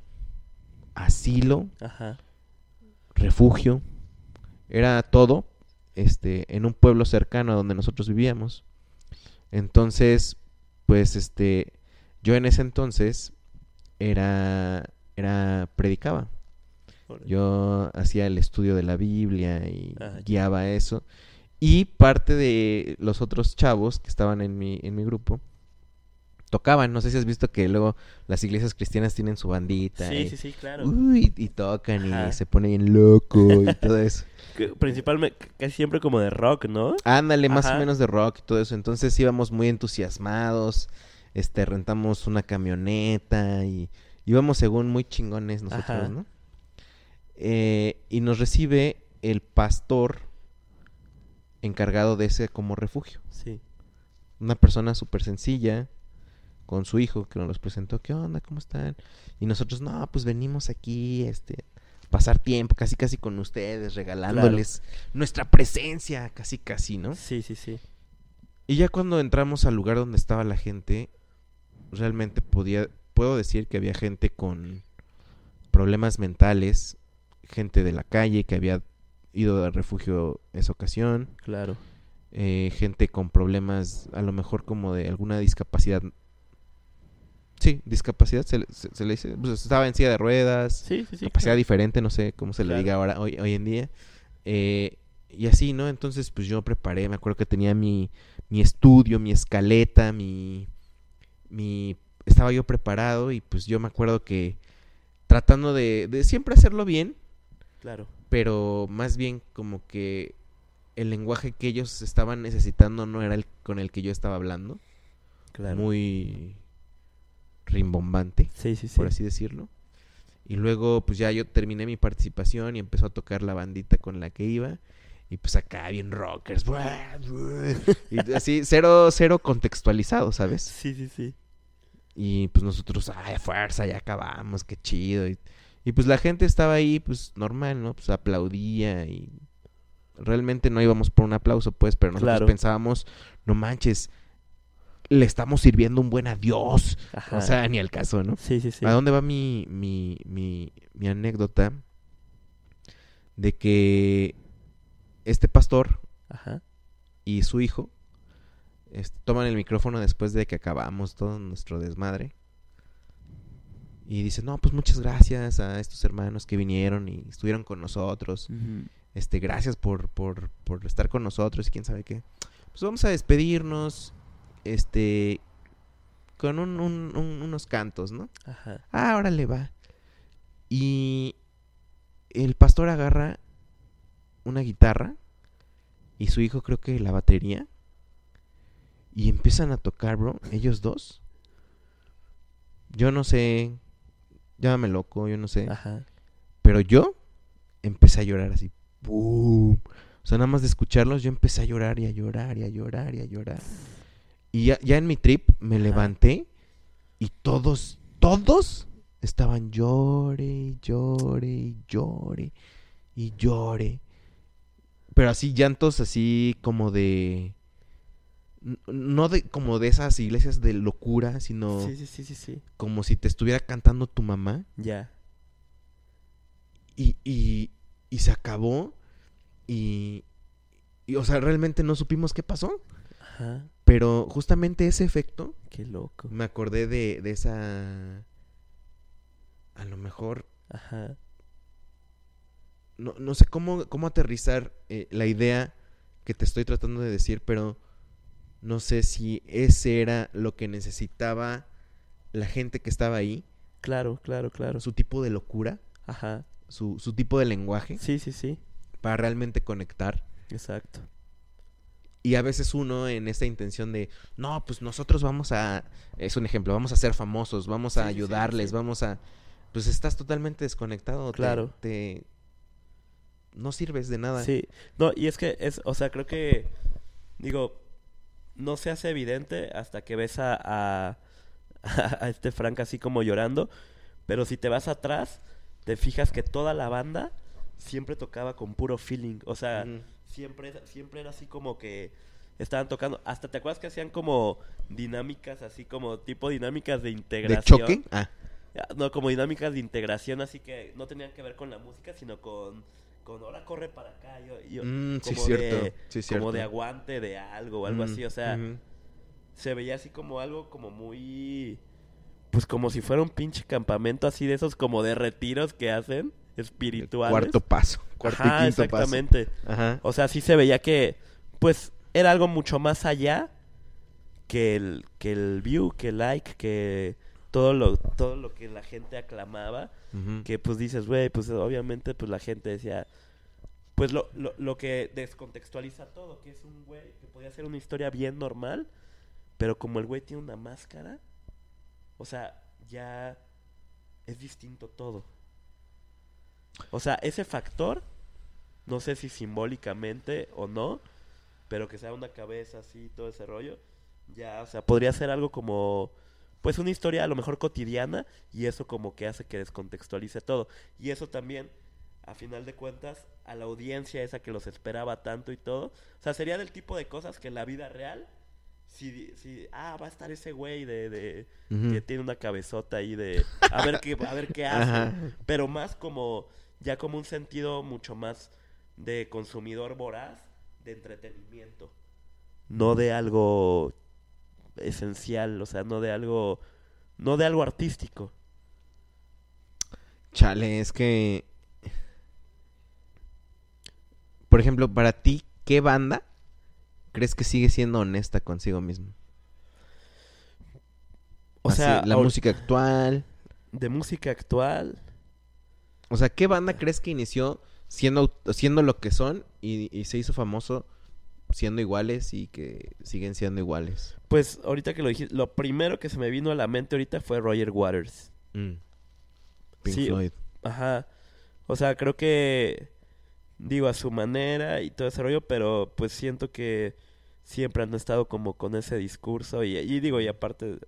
asilo, Ajá. refugio, era todo este en un pueblo cercano a donde nosotros vivíamos. Entonces, pues este yo en ese entonces era era predicaba. Yo hacía el estudio de la Biblia y Ah, ya. guiaba eso. Y parte de los otros chavos que estaban en mi, en mi grupo tocaban. No sé si has visto que luego las iglesias cristianas tienen su bandita. Sí, y, sí, sí, claro. Uy, y tocan Ajá. y se pone bien loco y todo eso. Principalmente, casi siempre como de rock, ¿no? Ándale, más o menos de rock y todo eso. Entonces íbamos muy entusiasmados. Este, rentamos una camioneta y íbamos según muy chingones nosotros, Ajá. ¿no? Eh, y nos recibe el pastor encargado de ese como refugio. Sí. Una persona súper sencilla con su hijo que nos los presentó. ¿Qué onda? ¿Cómo están? Y nosotros, no, pues venimos aquí, este, pasar tiempo casi casi con ustedes, regalándoles nuestra presencia, casi casi, ¿no? Sí, sí, sí. Y ya cuando entramos al lugar donde estaba la gente, realmente podía, puedo decir que había gente con problemas mentales, gente de la calle que había ido al refugio esa ocasión, Claro. eh, gente con problemas a lo mejor como de alguna discapacidad. Sí, discapacidad se, le- se- se le dice, pues estaba en silla de ruedas, Sí, sí, sí. capacidad claro. diferente, no sé cómo se le diga ahora hoy, hoy en día. Eh, y así, ¿no? Entonces, pues yo preparé, me acuerdo que tenía mi, mi estudio, mi escaleta, mi, mi... Estaba yo preparado y pues yo me acuerdo que tratando de, de siempre hacerlo bien, Claro. pero más bien como que el lenguaje que ellos estaban necesitando no era el con el que yo estaba hablando. Claro. Muy rimbombante Sí, sí, sí. por así decirlo. Y luego, pues ya yo terminé mi participación y empezó a tocar la bandita con la que iba. Y pues acá bien rockers. Y así, cero, cero contextualizado, ¿sabes? Sí, sí, sí. Y pues nosotros, ay, fuerza, ya acabamos, qué chido. Y, y pues la gente estaba ahí, pues normal, ¿no? Pues aplaudía y realmente no íbamos por un aplauso, pues, pero nosotros Claro. pensábamos, no manches, le estamos sirviendo un buen adiós. Ajá. O sea, ni al caso, ¿no? sí, sí, sí. ¿A dónde va mi, mi, mi, mi anécdota? De que este pastor Ajá. y su hijo este, toman el micrófono después de que acabamos todo nuestro desmadre. Y dice, no, pues muchas gracias a estos hermanos que vinieron y estuvieron con nosotros. Este, gracias por, por, por estar con nosotros y quién sabe qué. Pues vamos a despedirnos, este, con un- un- un- unos cantos, ¿no? Ajá. Ah, órale, va. Y el pastor agarra una guitarra y su hijo creo que la batería. Y empiezan a tocar, bro, ellos dos. Yo no sé, llámame loco, yo no sé. Ajá. Pero yo empecé a llorar así. ¡Bum! O sea, nada más de escucharlos, yo empecé a llorar y a llorar y a llorar y a llorar. Y ya, ya en mi trip me Ajá. levanté y todos, todos estaban llore y llore y llore y llore. Pero así llantos así como de... No de como de esas iglesias de locura, sino Sí, sí, sí, sí, sí. como si te estuviera cantando tu mamá. Ya. Y, y, y se acabó. Y, y, o sea, realmente no supimos qué pasó. Ajá. Pero justamente ese efecto, Qué loco. me acordé de, de esa... A lo mejor, Ajá. No, no sé cómo, cómo aterrizar eh, la idea que te estoy tratando de decir, pero no sé si ese era lo que necesitaba la gente que estaba ahí, Claro, claro, claro. su tipo de locura, Ajá. su, su tipo de lenguaje, Sí, sí, sí. para realmente conectar. Exacto. Y a veces uno en esta intención de, no, pues nosotros vamos a, es un ejemplo, vamos a ser famosos, vamos a Sí, sí, sí, ayudarles, sí. vamos a, pues estás totalmente desconectado. te- Claro. Te, no sirves de nada. Sí. No, y es que es, o sea, creo que, digo, no se hace evidente hasta que ves a, a, a este Frank así como llorando, pero si te vas atrás, te fijas que toda la banda siempre tocaba con puro feeling, o sea, siempre, siempre era así como que estaban tocando, hasta te acuerdas que hacían como dinámicas, así como tipo dinámicas de ¿De integración. choque? Ah, Ya, No, como dinámicas de integración, así que no tenían que ver con la música, sino con, con ahora corre para acá. Yo, yo- Mm, sí, como cierto, De, sí, como de aguante de algo o algo mm, así. O sea, se veía así como algo como muy... Pues como si fuera un pinche campamento así de esos como de retiros que hacen espirituales. Cuarto paso. Cuarto Ajá, y quinto exactamente. paso. Ajá. O sea, sí se veía que, pues, era algo mucho más allá que el, que el view, que el like, que todo lo, todo lo que la gente aclamaba. Que pues dices, güey, pues obviamente pues la gente decía, pues lo, lo, lo que descontextualiza todo, que es un güey que podía ser una historia bien normal, pero como el güey tiene una máscara, o sea, ya es distinto todo. O sea, ese factor, no sé si simbólicamente o no, pero que sea una cabeza así, todo ese rollo, ya, o sea, podría ser algo como, pues una historia a lo mejor cotidiana y eso como que hace que descontextualice todo. Y eso también, a final de cuentas, a la audiencia esa que los esperaba tanto y todo, o sea, sería del tipo de cosas que en la vida real, si, si ah, va a estar ese güey de, de que tiene una cabezota ahí de, a ver qué, a ver qué hace Ajá. pero más como ya como un sentido mucho más de consumidor voraz de entretenimiento no de algo esencial o sea no de algo no de algo artístico Chale, es que. Por ejemplo, para ti, ¿qué banda crees que sigue siendo honesta consigo mismo? o Así, sea la música actual. de música actual O sea, ¿qué banda crees que inició siendo, siendo lo que son y, y se hizo famoso siendo iguales y que siguen siendo iguales? pues ahorita que lo dijiste lo primero que se me vino a la mente ahorita fue Roger Waters Mm. Pink Sí, Floyd. Ajá. O sea, creo que digo a su manera y todo ese rollo, pero pues siento que siempre han estado como con ese discurso y, y digo, y aparte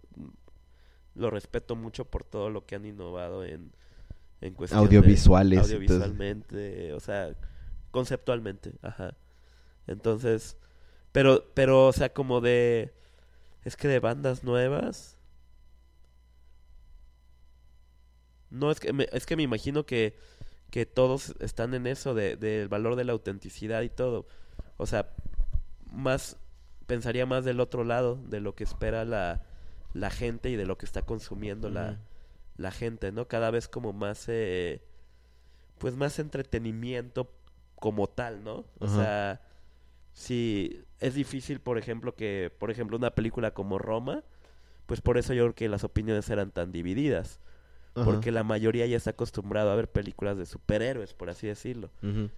lo respeto mucho por todo lo que han innovado en, en cuestión de- Audiovisuales audiovisualmente, o sea, conceptualmente, ajá. Entonces, pero, pero, o sea, como de, es que de bandas nuevas, no, es que me, es que me imagino que, que todos están en eso de, del valor de la autenticidad y todo. O sea, más, pensaría más del otro lado, de lo que espera la, la gente y de lo que está consumiendo la, la gente, ¿no? Cada vez como más, eh, pues más entretenimiento como tal, ¿no? O sea, sí, es difícil, por ejemplo, que, por ejemplo, una película como Roma, pues por eso yo creo que las opiniones eran tan divididas, Ajá. porque la mayoría ya está acostumbrado a ver películas de superhéroes, por así decirlo,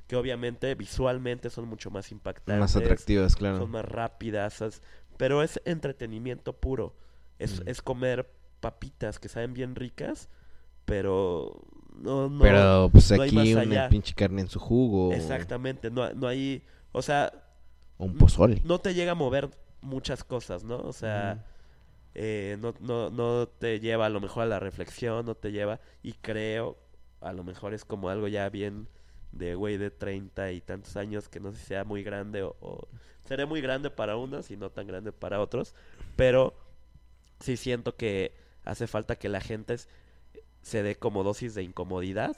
que obviamente visualmente son mucho más impactantes, Más atractivas, claro. son más rápidas, pero es entretenimiento puro. Es, es comer papitas que saben bien ricas, pero no, no. Pero pues no aquí una pinche carne en su jugo. Exactamente, no, no hay, o sea, O un pozole. no te llega a mover muchas cosas, ¿no? O sea, eh, no, no, no te lleva a lo mejor a la reflexión, no te lleva, y creo, a lo mejor es como algo ya bien de güey de treinta y tantos años que no sé si sea muy grande o, o seré muy grande para unos y no tan grande para otros, pero sí siento que hace falta que la gente se dé como dosis de incomodidad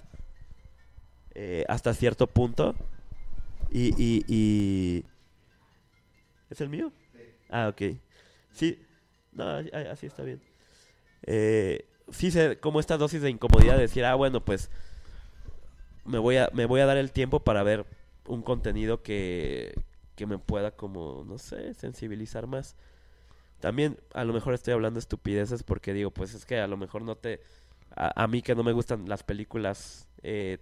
eh, hasta cierto punto y, y, y... ¿Es el mío? Ah, ok. Sí, no, así está bien. Eh, sí, se, como esta dosis de incomodidad de decir, ah, bueno, pues me voy a, me voy a dar el tiempo para ver un contenido que, que me pueda como, no sé, sensibilizar más. También a lo mejor estoy hablando estupideces porque digo, pues es que a lo mejor no te... A, a mí que no me gustan las películas eh,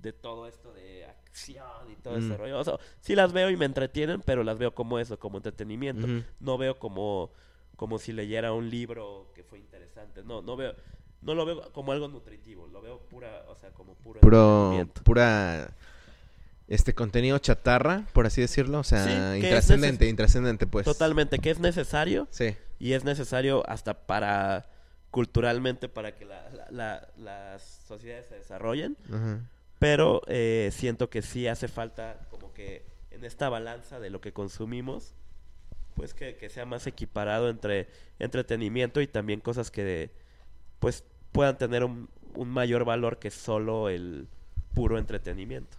de todo esto de acción y todo ese Mm. rollo. O sea, sí las veo y me entretienen, pero las veo como eso, como entretenimiento. No veo como, como si leyera un libro que fue interesante. No, no veo... No lo veo como algo nutritivo, lo veo pura, o sea, como puro, entretenimiento. pura, este contenido chatarra, por así decirlo. O sea, Sí, intrascendente, intrascendente, pues. Totalmente, que es necesario Sí. y es necesario hasta para culturalmente para que la- la- la- las sociedades se desarrollen, Ajá. Pero eh, siento que sí hace falta como que en esta balanza de lo que consumimos, pues que, que sea más equiparado entre entretenimiento y también cosas que pues puedan tener un, un mayor valor que solo el puro entretenimiento.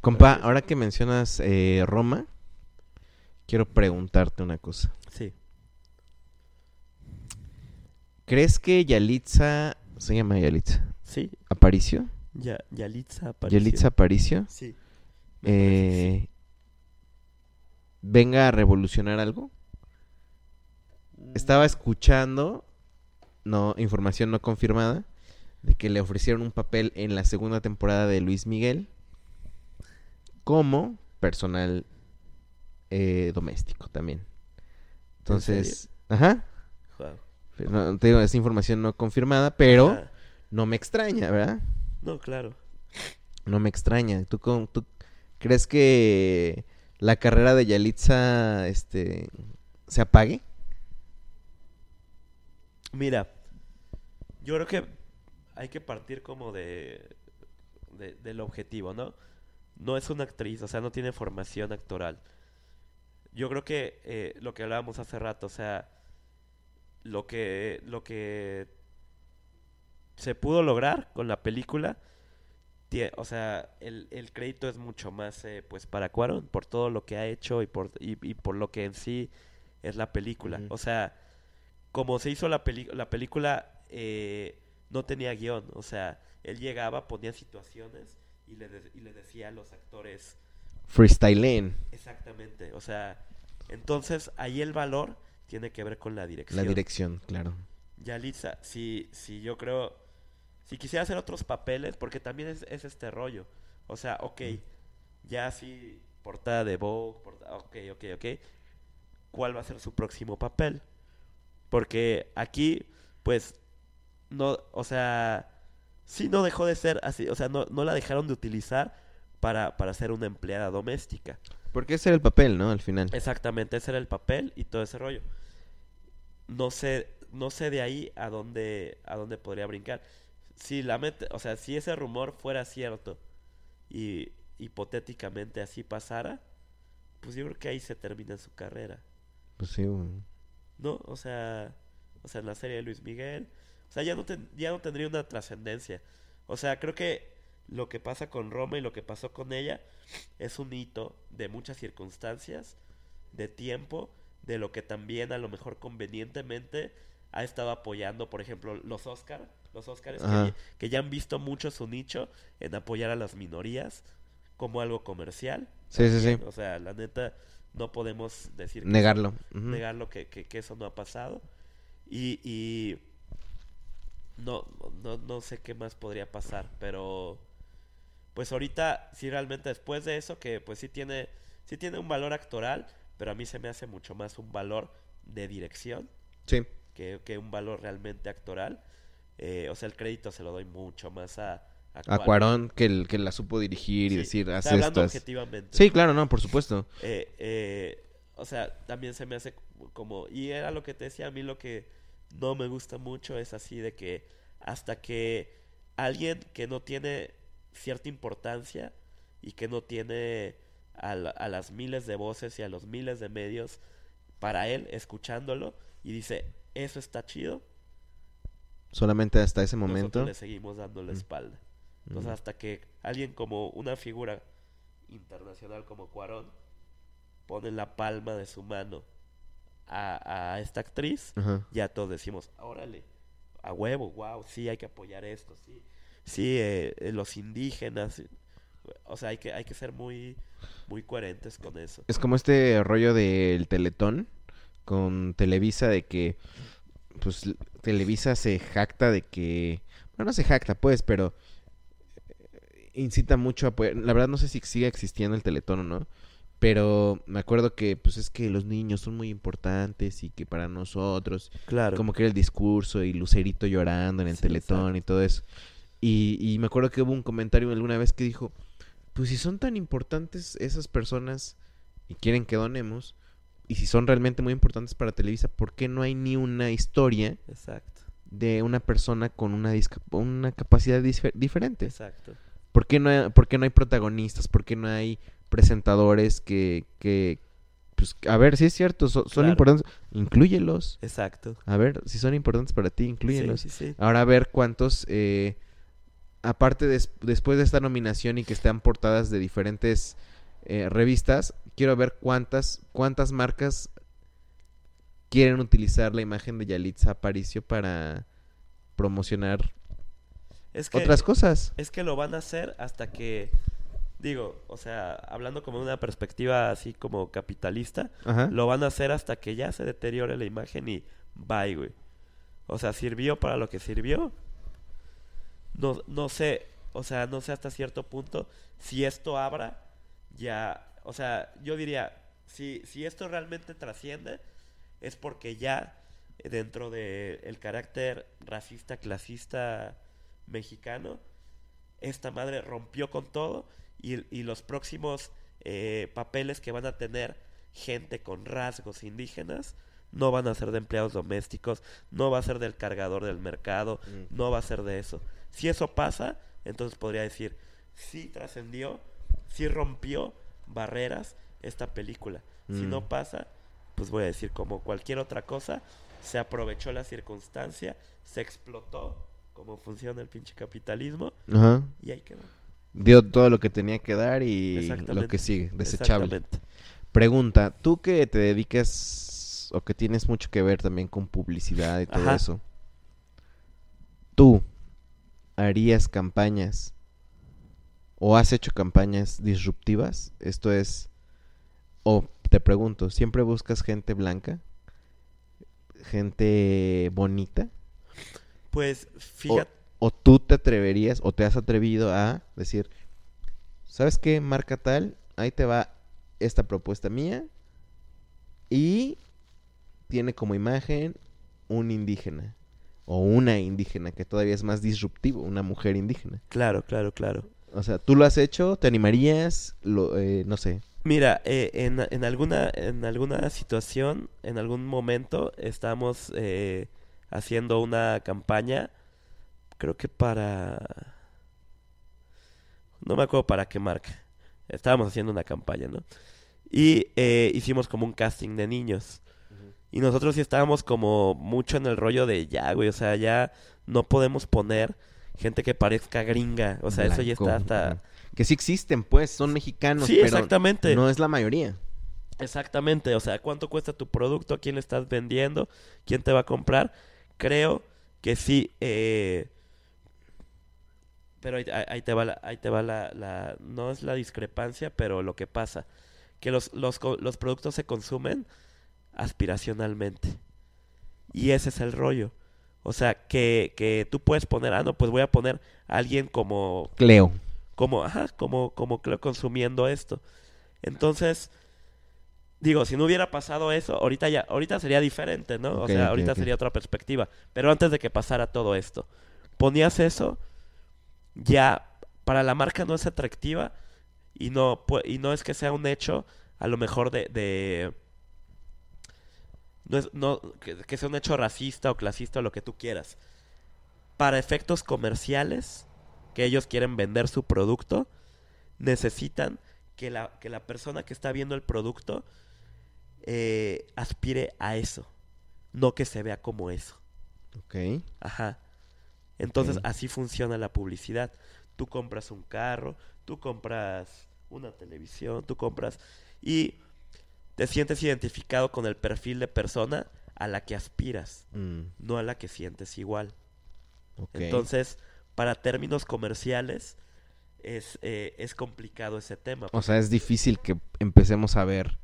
Compa, ahora que mencionas eh, Roma, quiero preguntarte una cosa. Sí. ¿Crees que Yalitza, se llama Yalitza, Sí, Aparicio? Ya, Yalitza apareció. Yalitza Aparicio, Sí. eh, venga a revolucionar algo? Estaba escuchando, no, información no confirmada, de que le ofrecieron un papel en la segunda temporada de Luis Miguel como personal eh, doméstico también. Entonces, ajá, no, te digo, es información no confirmada, pero no me extraña, ¿verdad? No, claro. No me extraña. ¿Tú, cómo- tú crees que la carrera de Yalitza este, se apague? Mira, yo creo que hay que partir como de, de- del objetivo, ¿no? No es una actriz, o sea, no tiene formación actoral. Yo creo que eh, lo que hablábamos hace rato, o sea, lo que, lo que se pudo lograr con la película, o sea, el, el crédito es mucho más, eh, pues, para Cuarón, por todo lo que ha hecho y por, y, y por lo que en sí es la película. O sea, como se hizo la, peli- la película, eh, no tenía guion. O sea, él llegaba, ponía situaciones y le, de- y le decía a los actores Freestyling, exactamente. O sea, entonces ahí el valor tiene que ver con la dirección. la dirección, claro. Yalitza, si, si yo creo, si quisiera hacer otros papeles, porque también es, es este rollo. O sea, ok, ya así, portada de Vogue, porta- ok, ok, ok. ¿Cuál va a ser su próximo papel? Porque aquí, pues, no, o sea, sí no dejó de ser así, o sea, no, no la dejaron de utilizar para, para ser una empleada doméstica. Porque ese era el papel, ¿no? Al final. Exactamente, ese era el papel y todo ese rollo. No sé, no sé de ahí a dónde, a dónde podría brincar. Si la mete, o sea, si ese rumor fuera cierto y hipotéticamente así pasara, pues yo creo que ahí se termina su carrera, Pues sí, güey. ¿no? O sea, o sea, en la serie de Luis Miguel, o sea, ya no ten- ya no tendría una trascendencia. O sea, creo que lo que pasa con Roma y lo que pasó con ella es un hito de muchas circunstancias, de tiempo, de lo que también a lo mejor convenientemente ha estado apoyando, por ejemplo, los Oscar los Oscars, Ajá. que, que ya han visto mucho su nicho en apoyar a las minorías como algo comercial. Sí, sí, sí. O sea, la neta, no podemos decir que Negarlo. Negarlo que, que, que eso no ha pasado. Y, y no, no, no sé qué más podría pasar, pero pues ahorita sí realmente después de eso que pues sí tiene, sí tiene un valor actoral, pero a mí se me hace mucho más un valor de dirección Sí. que, que un valor realmente actoral. Eh, o sea, el crédito se lo doy mucho más a, a A Cuarón. Cuarón, que, el, que la supo dirigir y decir, haz hablando estas. objetivamente. Sí, claro, no, por supuesto. Eh, eh, o sea, también se me hace como... Y era lo que te decía, a mí lo que no me gusta mucho es así de que hasta que alguien que no tiene cierta importancia y que no tiene a, la- a las miles de voces y a los miles de medios para él escuchándolo y dice, eso está chido, Solamente hasta ese momento. nosotros le seguimos dando la espalda. Entonces, Mm. hasta que alguien como una figura internacional como Cuarón pone la palma de su mano a, a esta actriz, Ajá. ya todos decimos, órale, a huevo, wow, sí, hay que apoyar esto, sí, sí, eh, eh, los indígenas, o sea, hay que, hay que ser muy, muy coherentes con eso. Es como este rollo del Teletón con Televisa de que pues Televisa se jacta de que bueno, no se jacta pues, pero eh, incita mucho a apoyar. La verdad no sé si sigue existiendo el Teletón o no, pero me acuerdo que pues es que los niños son muy importantes y que para nosotros Claro. como que era el discurso y Lucerito llorando en el Sí, Teletón y todo eso. Y, y me acuerdo que hubo un comentario alguna vez que dijo, pues si son tan importantes esas personas y quieren que donemos, y si son realmente muy importantes para Televisa, ¿por qué no hay ni una historia Exacto, de una persona con una, una capacidad dife- diferente? exacto. ¿Por qué, no hay, por qué no hay protagonistas? ¿Por qué no hay presentadores que... que pues, a ver, si es cierto, so- son Claro. importantes, inclúyelos. Exacto. A ver, si son importantes para ti, inclúyelos. Sí, sí, sí. Ahora a ver cuántos, eh, aparte des- después de esta nominación y que están portadas de diferentes eh, revistas, quiero ver cuántas, cuántas marcas quieren utilizar la imagen de Yalitza Aparicio para promocionar Es que, otras cosas. Es que lo van a hacer hasta que, digo, o sea, hablando como de una perspectiva así como capitalista, Ajá. lo van a hacer hasta que ya se deteriore la imagen y bye, güey. O sea, sirvió para lo que sirvió. No, no sé, o sea, no sé hasta cierto punto si esto abra ya, o sea, yo diría, si, si esto realmente trasciende, es porque ya dentro del el carácter racista, clasista mexicano, esta madre rompió con todo y, y los próximos eh, papeles que van a tener gente con rasgos indígenas no van a ser de empleados domésticos, no va a ser del cargador del mercado, Mm. no va a ser de eso. Si eso pasa, entonces podría decir, sí trascendió, sí rompió barreras esta película. Si Mm. no pasa, pues voy a decir como cualquier otra cosa, se aprovechó la circunstancia, se explotó como funciona el pinche capitalismo Ajá. y ahí quedó. Dio todo lo que tenía que dar y lo que sigue, desechable. Pregunta, tú que te dedicas o que tienes mucho que ver también con publicidad y todo Ajá. eso, ¿tú harías campañas o has hecho campañas disruptivas? Esto es, o te pregunto, ¿siempre buscas gente blanca? ¿Gente bonita? Pues O, fíjate, o tú te atreverías o te has atrevido a decir, ¿sabes qué? Marca tal, ahí te va esta propuesta mía y tiene como imagen un indígena o una indígena que todavía es más disruptivo, una mujer indígena. claro, claro, claro. O sea, ¿tú lo has hecho? ¿Te animarías? Lo, eh, no sé. Mira, eh, en, en alguna en alguna situación, en algún momento, estamos eh, haciendo una campaña, creo que para... No me acuerdo para qué marca. Estábamos haciendo una campaña, ¿no? Y eh, hicimos como un casting de niños. Y nosotros sí estábamos como mucho en el rollo de ya, güey, o sea, ya no podemos poner gente que parezca gringa. O sea, eso ya está hasta... Que sí existen, pues, son mexicanos, Sí, pero exactamente. no es la mayoría. Exactamente, o sea, ¿cuánto cuesta tu producto? ¿A quién le estás vendiendo? ¿Quién te va a comprar? Creo que sí, eh, pero ahí, te va, la, ahí te va la, la- no es la discrepancia, pero lo que pasa, que los, los, los productos se consumen aspiracionalmente. Y ese es el rollo. O sea, que, que tú puedes poner, ah, no, pues voy a poner a alguien como Cleo. como, ajá, como, como creo consumiendo esto. Entonces, digo, si no hubiera pasado eso, ahorita ya, ahorita sería diferente, ¿no? O sea, ahorita sería otra perspectiva. Pero antes de que pasara todo esto, ponías eso, ya para la marca no es atractiva y no, y no es que sea un hecho, a lo mejor de, de no es, no, que, que sea un hecho racista o clasista o lo que tú quieras. Para efectos comerciales, que ellos quieren vender su producto, necesitan que la, que la persona que está viendo el producto eh, aspire a eso, no que se vea como eso. Ok. Ajá. Entonces así funciona la publicidad. Tú compras un carro, tú compras una televisión, tú compras y te sientes identificado con el perfil de persona a la que aspiras, Mm, no a la que sientes igual. Entonces, para términos comerciales, es, eh, es complicado ese tema. O sea, es difícil que empecemos a ver,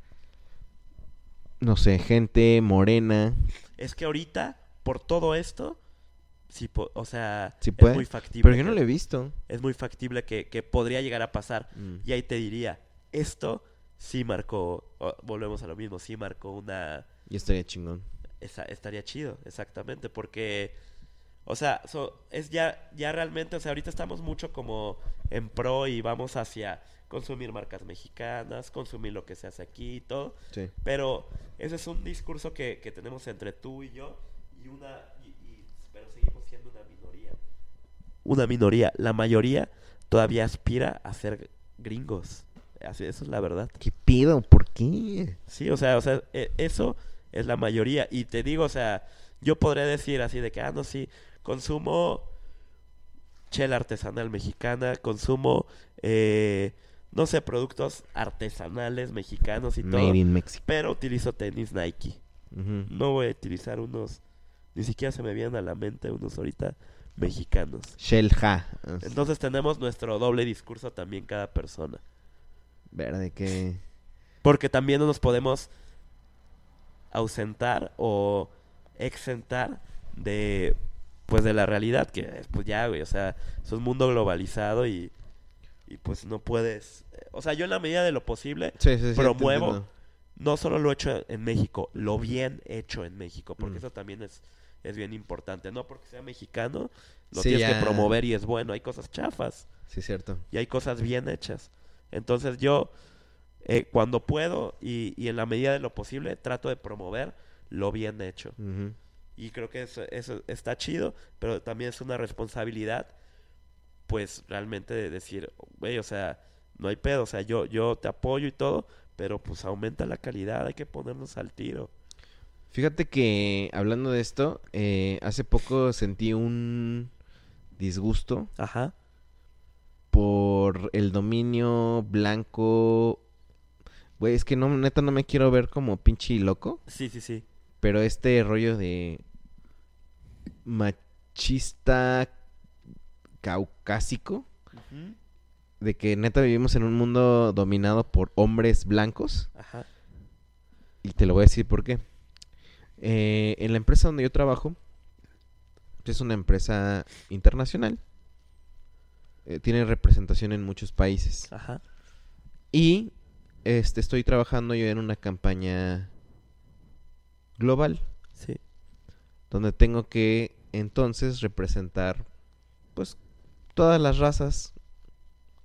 no sé, gente morena. Es que ahorita, por todo esto, sí, po- o sea, Sí es muy factible. Pero yo no lo he visto. Es muy factible que, que podría llegar a pasar. Mm. Y ahí te diría, esto sí marcó, volvemos a lo mismo, sí marcó una... Y estaría chingón. esa- estaría chido, exactamente, porque, o sea, so- es ya, ya realmente, o sea, ahorita estamos mucho como en pro y vamos hacia consumir marcas mexicanas, consumir lo que se hace aquí y todo, Sí. pero ese es un discurso que, que tenemos entre tú y yo y una, y- y- pero seguimos siendo una minoría. Una minoría, la mayoría todavía aspira a ser gringos, así, eso es la verdad. ¿Qué pido? ¿Por qué? Sí, o sea, o sea, e- eso es la mayoría. Y te digo, o sea, yo podría decir así de que, ah, no, sí, consumo chela artesanal mexicana, consumo, eh, no sé, productos artesanales mexicanos y todo, Made in Mexico. pero utilizo tenis Nike. No voy a utilizar unos, ni siquiera se me vienen a la mente unos ahorita mexicanos. Shell Ha. Entonces tenemos nuestro doble discurso también cada persona. Verde que... Porque también no nos podemos ausentar o exentar de pues de la realidad que pues ya güey o sea es un mundo globalizado y y pues no puedes o sea yo en la medida de lo posible Sí, sí, sí, te Promuevo. no solo lo he hecho en México lo bien hecho en México porque Mm. eso también es es bien importante no porque sea mexicano lo tienes ya. que promover y es bueno hay cosas chafas Sí, cierto. y hay cosas bien hechas. Entonces yo, eh, cuando puedo y, y en la medida de lo posible, trato de promover lo bien hecho. Y creo que eso, eso está chido, pero también es una responsabilidad, pues realmente de decir, güey, o sea, no hay pedo, o sea, yo, yo te apoyo y todo, pero pues aumenta la calidad, hay que ponernos al tiro. Fíjate que hablando de esto, eh, hace poco sentí un disgusto Ajá. Por el dominio blanco. Güey, es que no, neta no me quiero ver como pinche loco, Sí, sí, sí. pero este rollo de machista caucásico, de que neta vivimos en un mundo dominado por hombres blancos. Ajá. Y te lo voy a decir por qué. Eh, en la empresa donde yo trabajo, es una empresa internacional. Eh, tiene representación en muchos países. Ajá. Y este, estoy trabajando yo en una campaña global, Sí. donde tengo que entonces representar pues todas las razas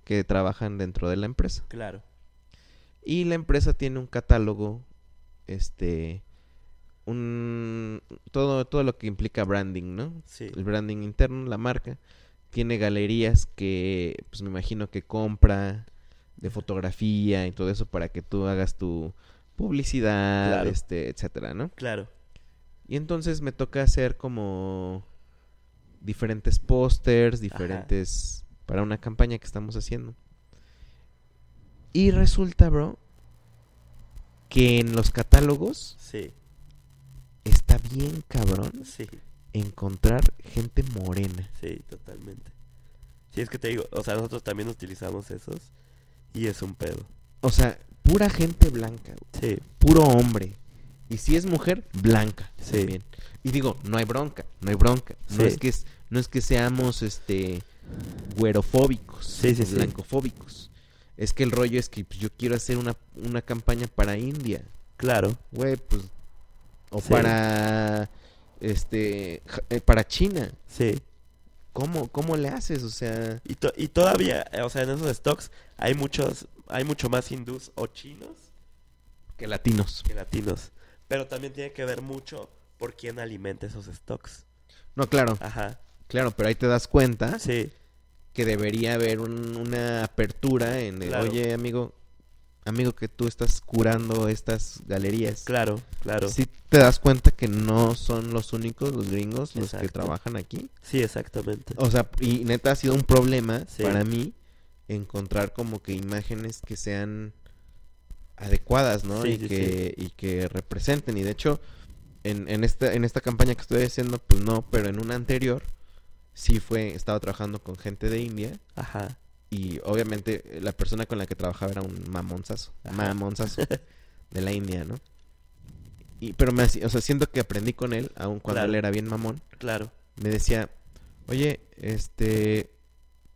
que trabajan dentro de la empresa. Claro. Y la empresa tiene un catálogo, este, un, todo, todo lo que implica branding, ¿no? Sí. El branding interno, la marca. Tiene galerías que, pues me imagino que compra de fotografía y todo eso para que tú hagas tu publicidad, Claro. este, etcétera, ¿no? Claro. Y entonces me toca hacer como diferentes pósters, diferentes para una campaña que estamos haciendo. Y resulta, bro, que en los catálogos Sí. está bien cabrón Sí. Encontrar gente morena. Sí, totalmente. Sí, es que te digo, o sea, nosotros también utilizamos esos y es un pedo. O sea, pura gente blanca. Sí, puro hombre. Y si es mujer, blanca Sí. también. Y digo, no hay bronca, no hay bronca. No es que es- no es que seamos este güerofóbicos Sí, sí, blancofóbicos. Es que el rollo es que pues, yo quiero hacer una, una campaña para India, claro. güey, pues o para este eh, para China. Sí. ¿Cómo cómo le haces? O sea, Y, to- y todavía, eh, o sea, en esos stocks hay muchos, hay mucho más hindús o chinos que latinos. que latinos. Pero también tiene que ver mucho por quién alimenta esos stocks. No, claro, Ajá. claro, pero ahí te das cuenta Sí, que debería haber un- una apertura en el, Claro. oye amigo, amigo que tú estás curando estas galerías. claro, claro. Sí te das cuenta que no son los únicos, los gringos, los que trabajan aquí. Sí, exactamente. O sea, y neta ha sido un problema Sí. para mí encontrar como que imágenes que sean adecuadas, ¿no? Sí, y, que, y que representen. Y de hecho, en, en, esta, en esta campaña que estoy haciendo, pues no, pero en una anterior sí fue, estaba trabajando con gente de India. Ajá. Y obviamente eh, la persona con la que trabajaba era un mamonzazo. Ajá. Mamonzazo de la India, ¿no? Y, pero me o sea, siento que aprendí con él, aun cuando Claro. él era bien mamón. Claro. Me decía, oye, este,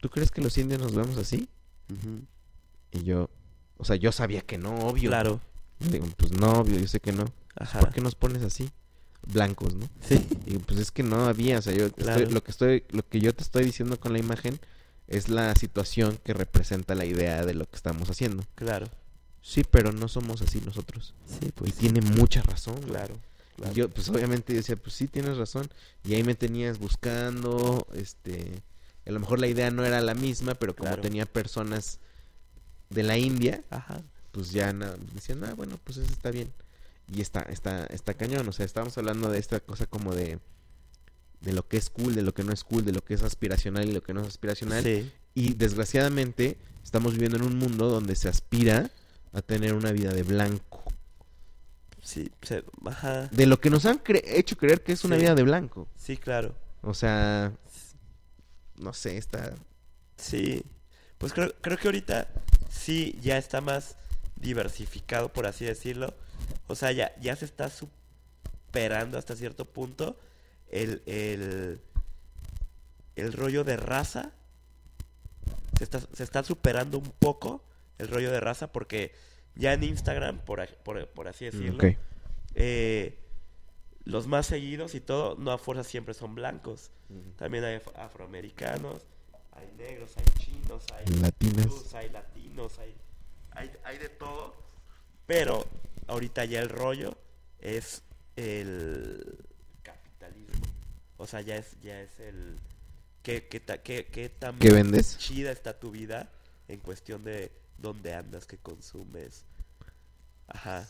¿tú crees que los indios nos vemos así? Y yo, o sea, yo sabía que no, obvio. Claro. Y digo, pues no, obvio, yo sé que no. Ajá. ¿Por qué nos pones así? Blancos, ¿no? Sí. Y pues es que no había, o sea, yo estoy- lo que estoy, lo que yo te estoy diciendo con la imagen es la situación que representa la idea de lo que estamos haciendo. Claro. Sí, pero no somos así nosotros. Sí, Y pues. tiene mucha razón. Claro. Y yo, pues obviamente yo decía, pues sí, tienes razón. Y ahí me tenías buscando, este, a lo mejor la idea no era la misma, pero como Claro. tenía personas de la India, Ajá. pues ya decían, ah, bueno, pues eso está bien. Y está, está, está cañón, o sea, estábamos hablando de esta cosa como de, de lo que es cool, de lo que no es cool, de lo que es aspiracional y lo que no es aspiracional. Sí. Y desgraciadamente estamos viviendo en un mundo donde se aspira a tener una vida de blanco. Sí. se- Ajá. De lo que nos han cre- hecho creer que es una Sí. vida de blanco. Sí, claro. O sea, no sé, está... Sí. Pues creo, creo que ahorita sí ya está más diversificado, por así decirlo. O sea, ya, ya se está superando hasta cierto punto el, el, el rollo de raza. Se está, se está superando un poco el rollo de raza porque ya en Instagram, por, a- por, por así decirlo, eh, los más seguidos y todo, no a fuerza siempre son blancos. También hay af- afroamericanos, hay negros, hay chinos, hay hindús, hay latinos, hay, hay, hay de todo. Pero ahorita ya el rollo es el. O sea, ya es, ya es el... ¿Qué, qué, ta- qué, qué tan ¿Qué vendes? chida está tu vida en cuestión de dónde andas, qué consumes? Ajá.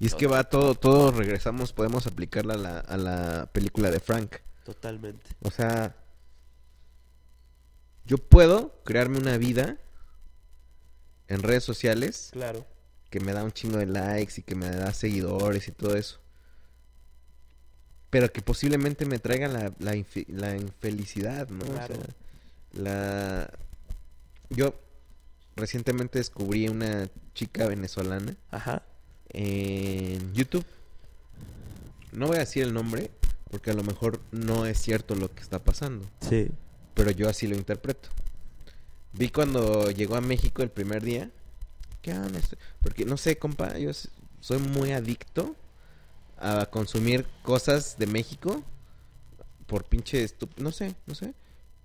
Y es que va todo, todo regresamos, podemos aplicarla a la, a la película de Frank. Totalmente. O sea, yo puedo crearme una vida en redes sociales Claro. que me da un chingo de likes y que me da seguidores y todo eso. Pero que posiblemente me traiga la, la, infe- la infelicidad, ¿no? O Claro. sea, la... Yo recientemente descubrí una chica venezolana Ajá. en YouTube. No voy a decir el nombre porque a lo mejor no es cierto lo que está pasando, Sí. pero yo así lo interpreto. Vi cuando llegó a México el primer día. ¿Qué onda? Porque no sé, compa, yo soy muy adicto a consumir cosas de México por pinche estup- no sé, no sé,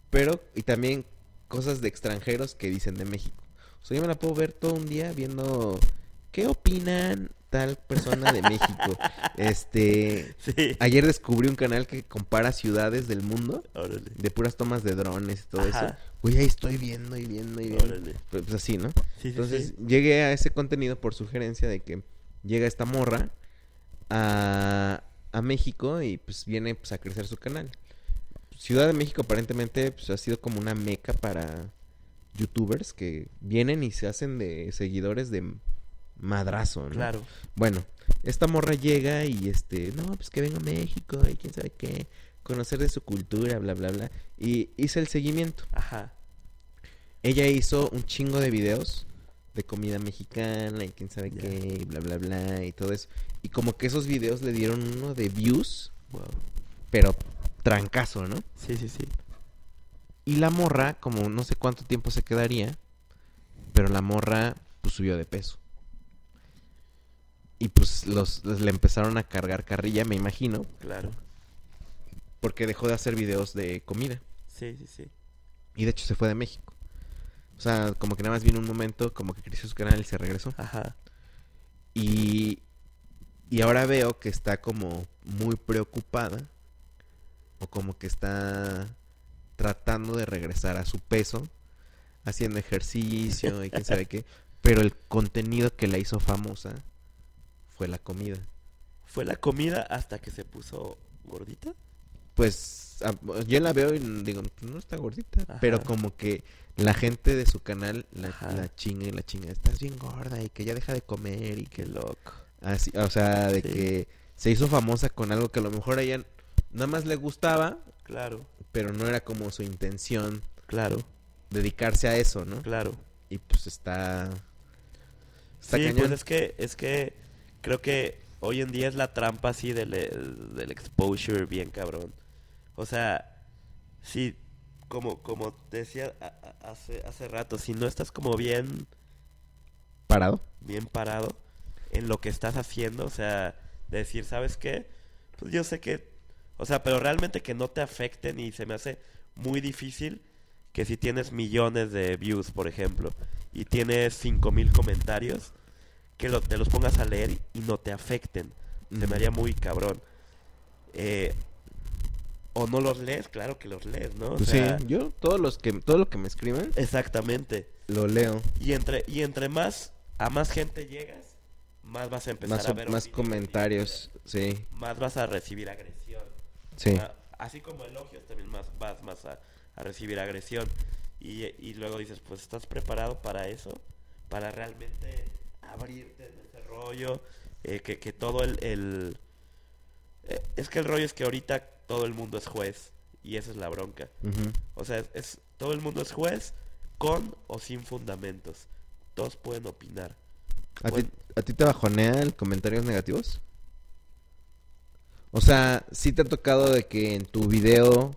pero y también cosas de extranjeros que dicen de México. O sea, yo me la puedo ver todo un día viendo qué opinan tal persona de México. Este, Sí. ayer descubrí un canal que compara ciudades del mundo Órale. de puras tomas de drones y todo Ajá. eso. Güey, ahí estoy viendo y viendo y viendo. Órale. Pues, pues así, ¿no? Sí, Entonces sí. llegué a ese contenido por sugerencia de que llega esta morra a, a México y pues viene pues, a crecer su canal. Ciudad de México aparentemente pues, ha sido como una meca para youtubers que vienen y se hacen de seguidores de madrazo, ¿no? Claro. Bueno, esta morra llega y este, no, pues que venga a México y quién sabe qué. conocer de su cultura, bla, bla, bla. Y hice el seguimiento. Ajá. Ella hizo un chingo de videos de comida mexicana y quién sabe qué, y bla, bla, bla, y todo eso. Y como que esos videos le dieron uno de views, Wow. pero trancazo, ¿no? Sí, sí, sí. Y la morra, como no sé cuánto tiempo se quedaría, pero la morra pues subió de peso. Y pues los, los- le empezaron a cargar carrilla, me imagino, Claro. porque dejó de hacer videos de comida. Sí, sí, sí. Y de hecho se fue de México. O sea, como que nada más vino un momento, como que creció su canal y se regresó. Ajá. Y, y ahora veo que está como muy preocupada. O como que está tratando de regresar a su peso. Haciendo ejercicio y quién sabe qué. Pero el contenido que la hizo famosa fue la comida. ¿Fue la comida hasta que se puso gordita? Pues a- yo la veo y digo, "Pues, no está gordita. Ajá. Pero como que la gente de su canal la, la chinga y la chinga. Estás bien gorda y que ya deja de comer y que Qué loco. Así, o sea, de Sí. que se hizo famosa con algo que a lo mejor a ella nada más le gustaba, Claro, pero no era como su intención claro, dedicarse a eso, ¿no? claro. Y pues está... Está sí, cañón. pues es que, es que creo que hoy en día es la trampa así del, del exposure bien cabrón. O sea, sí, como, como te decía hace, hace rato, si no estás como bien, Parado. bien parado en lo que estás haciendo, o sea, de decir, ¿sabes qué? Pues yo sé que, o sea, pero realmente que no te afecten y se me hace muy difícil que si tienes millones de views, por ejemplo, y tienes 5000 comentarios, que lo- te los pongas a leer y no te afecten. Se me haría muy cabrón. Eh, o no los lees, claro que los lees, ¿no? O Pues sea, sí, yo todos los que todo lo que me escriben Exactamente. lo leo. Y entre, y entre más a más gente llegas, más vas a empezar Más, a ver más comentarios, sí, Más vas a recibir agresión. sí. Así como elogios, también más vas más a, a recibir agresión. Y, y luego dices, pues estás preparado para eso, para realmente abrirte en ese rollo, eh, que, que todo el... el- eh, es que el rollo es que ahorita todo el mundo es juez y esa es la bronca. O sea, es, todo el mundo es juez con o sin fundamentos. Todos pueden opinar. ¿A, Bueno. ti, ¿A ti te bajonean comentarios negativos? O sea, sí te ha tocado de que en tu video...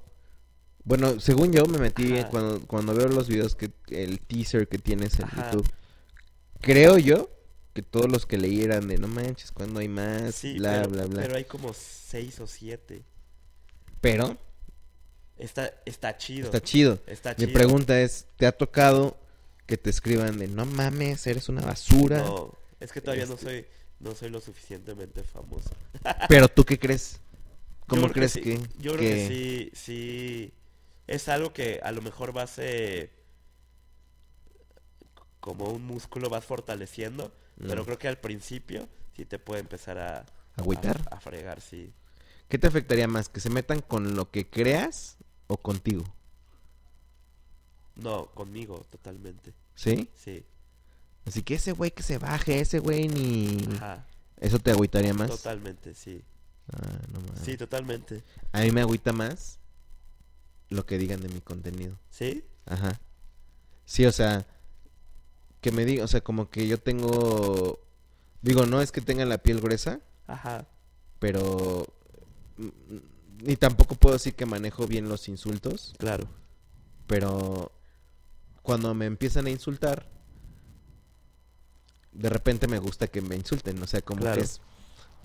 Bueno, según yo me metí Ajá. cuando, cuando veo los videos que el teaser que tienes en Ajá. YouTube. Creo yo que todos los que leí eran de no manches, cuando hay más, Sí, bla, pero, bla, bla. pero hay como seis o siete. Pero Está, está chido. está chido. Está Mi chido. pregunta es, ¿te ha tocado que te escriban de no mames, eres una basura? No, es que todavía no Este- soy, no soy lo suficientemente famoso. Pero tú qué crees? ¿Cómo crees sí- que, Yo creo que sí, sí. Es algo que a lo mejor vas eh, como un músculo vas fortaleciendo, pero Mm. creo que al principio sí te puede empezar a ¿Agüitar? a, a fregar, sí. ¿Qué te afectaría más? ¿Que se metan con lo que creas o contigo? No, conmigo totalmente. ¿Sí? Sí. Así que ese güey que se baje, ese güey ni... Ajá. ¿Eso te agüitaría más? Totalmente, sí. Ah, no mames. Sí, totalmente. A mí me agüita más lo que digan de mi contenido. ¿Sí? Ajá. Sí, o sea, que me digan, o sea, como que yo tengo... Digo, no es que tenga la piel gruesa, Ajá. pero... Ni tampoco puedo decir que manejo bien los insultos, Claro. pero cuando me empiezan a insultar, de repente me gusta que me insulten, o sea, como Claro. que es,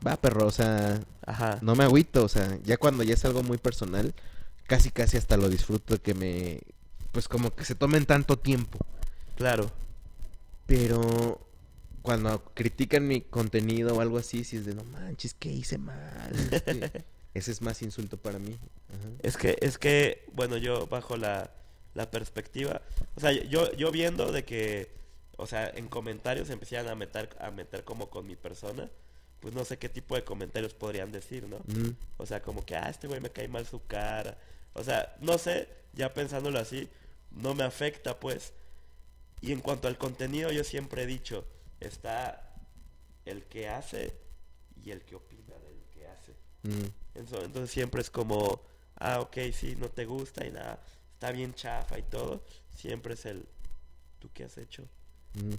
va perro, o sea, Ajá. no me agüito, o sea, ya cuando ya es algo muy personal, casi casi hasta lo disfruto que me, pues como que se tomen tanto tiempo, Claro. pero cuando critican mi contenido o algo así, si es de no manches, ¿qué hice mal? Este, Ese es más insulto para mí. Ajá. Es que, es que, bueno, yo bajo la, la perspectiva, o sea, yo, yo viendo de que, o sea, en comentarios empezaban a meter, a meter como con mi persona, pues no sé qué tipo de comentarios podrían decir, ¿no? Mm, O sea, como que, ah, este güey me cae mal su cara. O sea, no sé, ya pensándolo así, no me afecta, pues. Y en cuanto al contenido, yo siempre he dicho, está el que hace y el que opina del que hace. mm. Entonces siempre es como, ah, ok, sí, no te gusta y nada, está bien chafa y todo, siempre es el, ¿tú qué has hecho? Mm.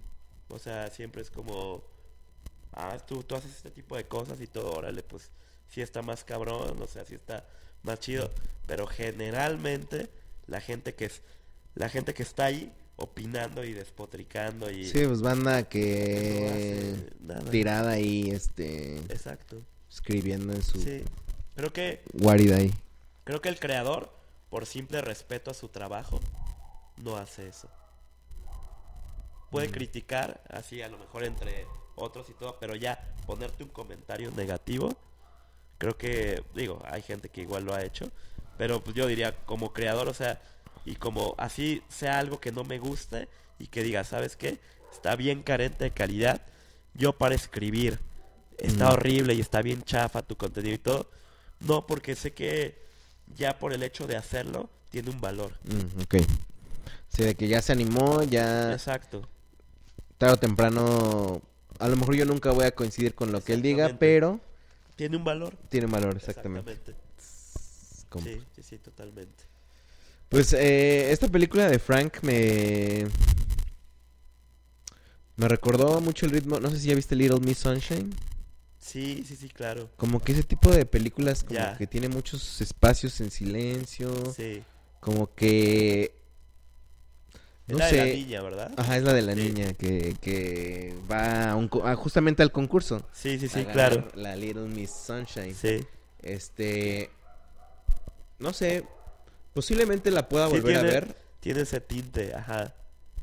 O sea, siempre es como, ah, tú, tú haces este tipo de cosas y todo, órale, pues sí está más cabrón, o sea, sí está más chido, pero generalmente la gente que es, la gente que está ahí opinando y despotricando y Sí, pues banda que hace nada. tirada ahí, este, Exacto. escribiendo en su Sí. Creo que guarida ahí. creo que el creador, por simple respeto a su trabajo, no hace eso. Puede criticar, así a lo mejor entre otros y todo, pero ya ponerte un comentario negativo, creo que, digo, hay gente que igual lo ha hecho, pero pues yo diría como creador, o sea, y como así sea algo que no me guste y que diga, ¿sabes qué? Está bien carente de calidad, yo para escribir, está Mm. horrible y está bien chafa tu contenido y todo, no, porque sé que ya por el hecho de hacerlo tiene un valor. Mm, ok. Sí, de que ya se animó, ya Exacto. tarde o temprano, a lo mejor yo nunca voy a coincidir con lo que él diga, pero Tiene un valor. tiene valor, exactamente. Exactamente. Sí, sí, sí, totalmente. Pues eh, esta película de Frank me... Me recordó mucho el ritmo, no sé si ya viste Little Miss Sunshine. Sí, sí, sí, claro. Como que ese tipo de películas como que tiene muchos espacios en silencio, Sí. como que... Es No la sé. de la niña, ¿verdad? Ajá, es la de la Sí. niña que, que va a un co- a justamente al concurso. Sí, sí, sí, claro. La Little Miss Sunshine. Sí. Este... No sé, posiblemente la pueda Sí, volver a ver. Tiene ese tinte, ajá.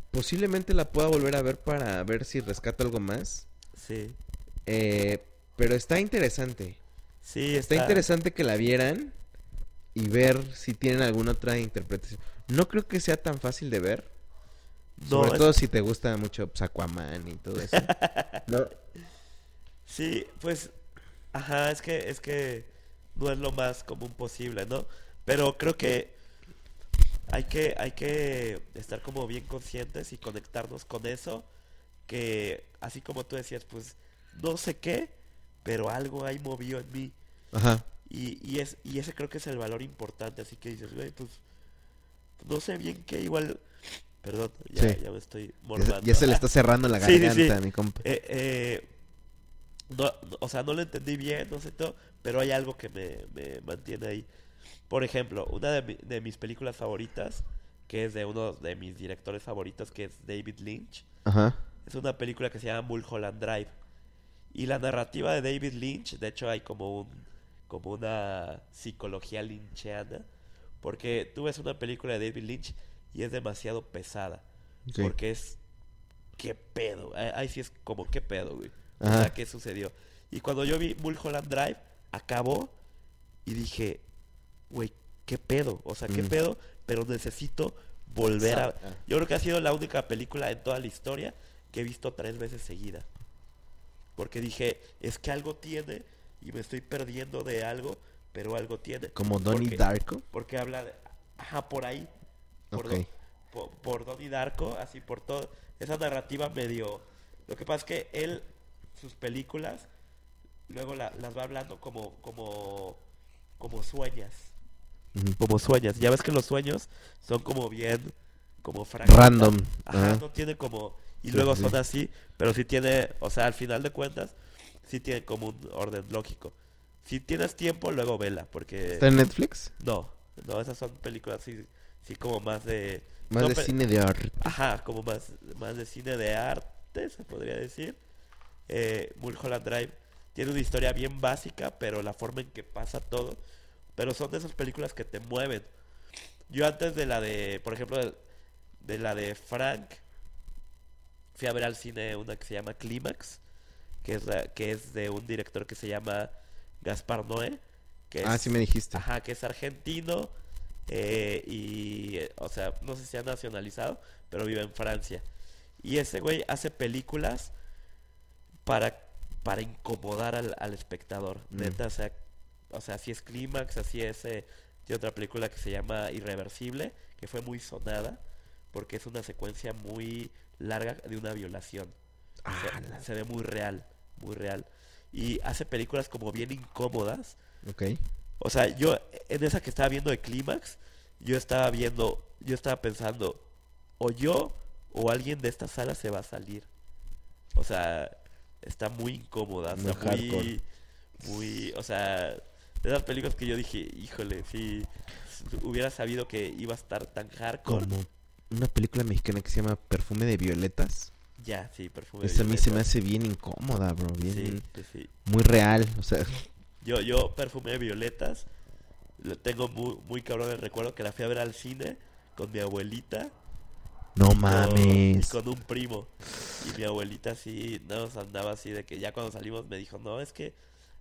Posiblemente la pueda volver a ver para ver si rescato algo más. Sí. Eh, pero está interesante. Sí, Está está, interesante que la vieran y ver si tienen alguna otra interpretación. No creo que sea tan fácil de ver. No, Sobre es- todo si te gusta mucho pues, Aquaman y todo eso. No. Sí, pues, ajá, es que, es que no es lo más común posible, ¿no? Pero creo que hay que, hay que estar como bien conscientes y conectarnos con eso, que así como tú decías, pues, no sé qué, pero algo ahí movió en mí. Ajá. Y, y, es, y ese creo que es el valor importante, así que dices, güey, pues, no sé bien qué, igual, perdón, ya, Sí. ya me estoy mormando. ya se le está cerrando la Sí, sí, garganta, sí. mi compa. Eh, eh, no, no- o sea, no lo entendí bien, no sé todo, pero hay algo que me, me mantiene ahí. Por ejemplo, una de, mi- de mis películas favoritas, que es de uno de mis directores favoritos, que es David Lynch, Ajá. es una película que se llama Mulholland Drive. Y la narrativa de David Lynch, de hecho hay como un como una psicología lynchiana, porque tú ves una película de David Lynch y es demasiado pesada, porque es qué pedo, ahí sí es como qué pedo, güey. O Ajá. sea, qué sucedió. Y cuando yo vi Mulholland Drive, acabó y dije, güey, qué pedo, o sea, qué Mm. pedo, pero necesito volver a... Yo creo que ha sido la única película en toda la historia que he visto tres veces seguida. Porque dije, es que algo tiene y me estoy perdiendo de algo, pero algo tiene. Como Donnie Porque- Darko. Porque habla de... Ajá, por ahí. Por, Ok. Don- por, por Donnie Darko, así por todo. Esa narrativa medio... Lo que pasa es que él, sus películas, luego la- las va hablando como, como, como sueñas. Como sueñas. Ya ves que los sueños son como bien, como Random. Ajá, Ajá. no tiene como... Y Sí, luego sí. son así, pero sí tiene, o sea, al final de cuentas, sí tiene como un orden lógico. Si tienes tiempo, luego vela, porque... ¿Está en Netflix? No, no, esas son películas sí, sí como más de... Más no, de pe- cine de arte. Ajá, como más, más de cine de arte, se podría decir. Eh, Mulholland Drive tiene una historia bien básica, pero la forma en que pasa todo. Pero son de esas películas que te mueven. Yo antes de la de, por ejemplo, de, de la de Frank, fui a ver al cine una que se llama Clímax, que es, la- que es de un director que se llama Gaspar Noé. Que Ah, es- sí me dijiste. Ajá, que es argentino eh, y, o sea, no sé si ha nacionalizado, pero vive en Francia. Y ese güey hace películas para, para incomodar al, al espectador. Mm. Neta, o sea, o sea, así es Clímax, así es eh, tiene otra película que se llama Irreversible, que fue muy sonada, porque es una secuencia muy larga de una violación. Se- Ah, se ve muy real, muy real. Y hace películas como bien incómodas, Ok. O sea, yo en esa que estaba viendo de Clímax, yo estaba viendo, yo estaba pensando, o yo o alguien de esta sala se va a salir. O sea, está muy incómoda, o sea, Muy muy, muy, o sea, de esas películas que yo dije, híjole, si hubiera sabido que iba a estar tan hardcore, Como una película mexicana que se llama Perfume de Violetas. ya, sí, perfume. Esa a mí se me hace bien incómoda, bro. Bien, Sí, sí, sí. muy real. O sea, Yo, yo perfume de violetas, lo tengo muy, muy cabrón el recuerdo que la fui a ver al cine con mi abuelita no con- mames. con un primo. Y mi abuelita sí nos andaba así de que ya cuando salimos me dijo, no, es que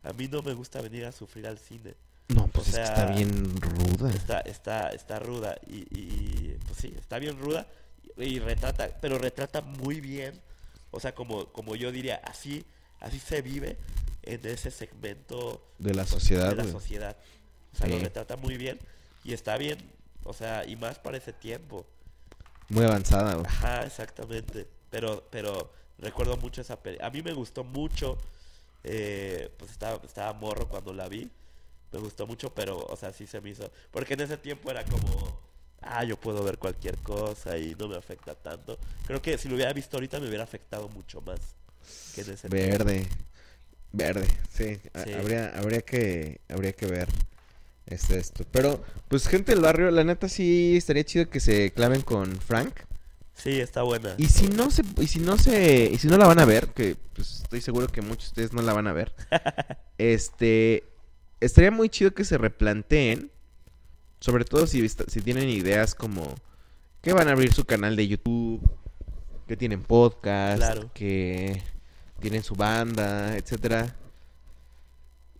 a mí no me gusta venir a sufrir al cine. No, pues o es que sea, está bien ruda. Está, está, está ruda y, y, pues sí, está bien ruda y, y retrata, pero retrata muy bien, o sea, como, como yo diría, así, así se vive en ese segmento De la sociedad, de la güey. sociedad. O sea, lo retrata muy bien y está bien, o sea, y más para ese tiempo. Muy avanzada, güey. Ajá, exactamente. Pero, pero recuerdo mucho esa peli. A mí me gustó mucho. eh, pues estaba, estaba morro cuando la vi. Me gustó mucho, pero, o sea, sí se me hizo. Porque en ese tiempo era como. Ah, yo puedo ver cualquier cosa y no me afecta tanto. Creo que si lo hubiera visto ahorita me hubiera afectado mucho más que en ese tiempo. Verde. Verde, sí. Sí. Habría, habría que, habría que ver este, esto. Pero, pues gente del barrio, la neta sí estaría chido que se claven con Frank. Sí, está buena. Y si no se, y si no se, y si no la van a ver, que pues estoy seguro que muchos de ustedes no la van a ver, este, estaría muy chido que se replanteen, sobre todo si, si tienen ideas como que van a abrir su canal de YouTube, que tienen podcast, Claro. que tienen su banda, etcétera.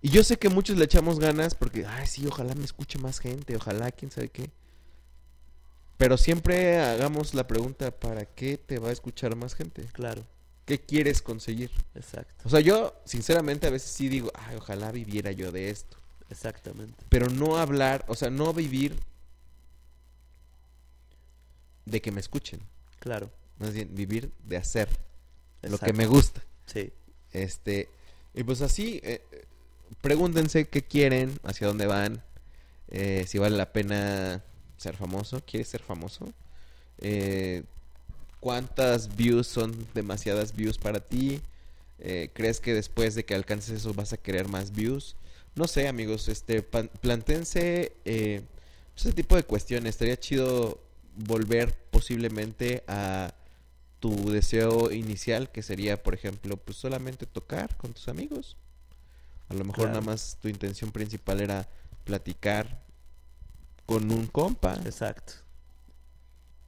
Y yo sé que muchos le echamos ganas porque, ay, sí, ojalá me escuche más gente, ojalá, quién sabe qué. Pero siempre hagamos la pregunta, ¿para qué te va a escuchar más gente? Claro, ¿Qué quieres conseguir? exacto. O sea, yo sinceramente a veces sí digo, ay, ojalá viviera yo de esto. Exactamente. Pero no hablar, o sea, no vivir de que me escuchen. Claro. Más bien, vivir de hacer lo que me gusta. Sí, Este, y pues así, eh, pregúntense qué quieren, hacia dónde van, eh, si vale la pena ser famoso, ¿quieres ser famoso? Eh, ¿Cuántas views son demasiadas views para ti? Eh, ¿Crees que después de que alcances eso vas a querer más views? No sé, amigos, este, plantéense eh, ese tipo de cuestiones. Estaría chido volver posiblemente a tu deseo inicial, que sería, por ejemplo, pues solamente tocar con tus amigos. A lo mejor Claro. nada más tu intención principal era platicar con un compa. exacto.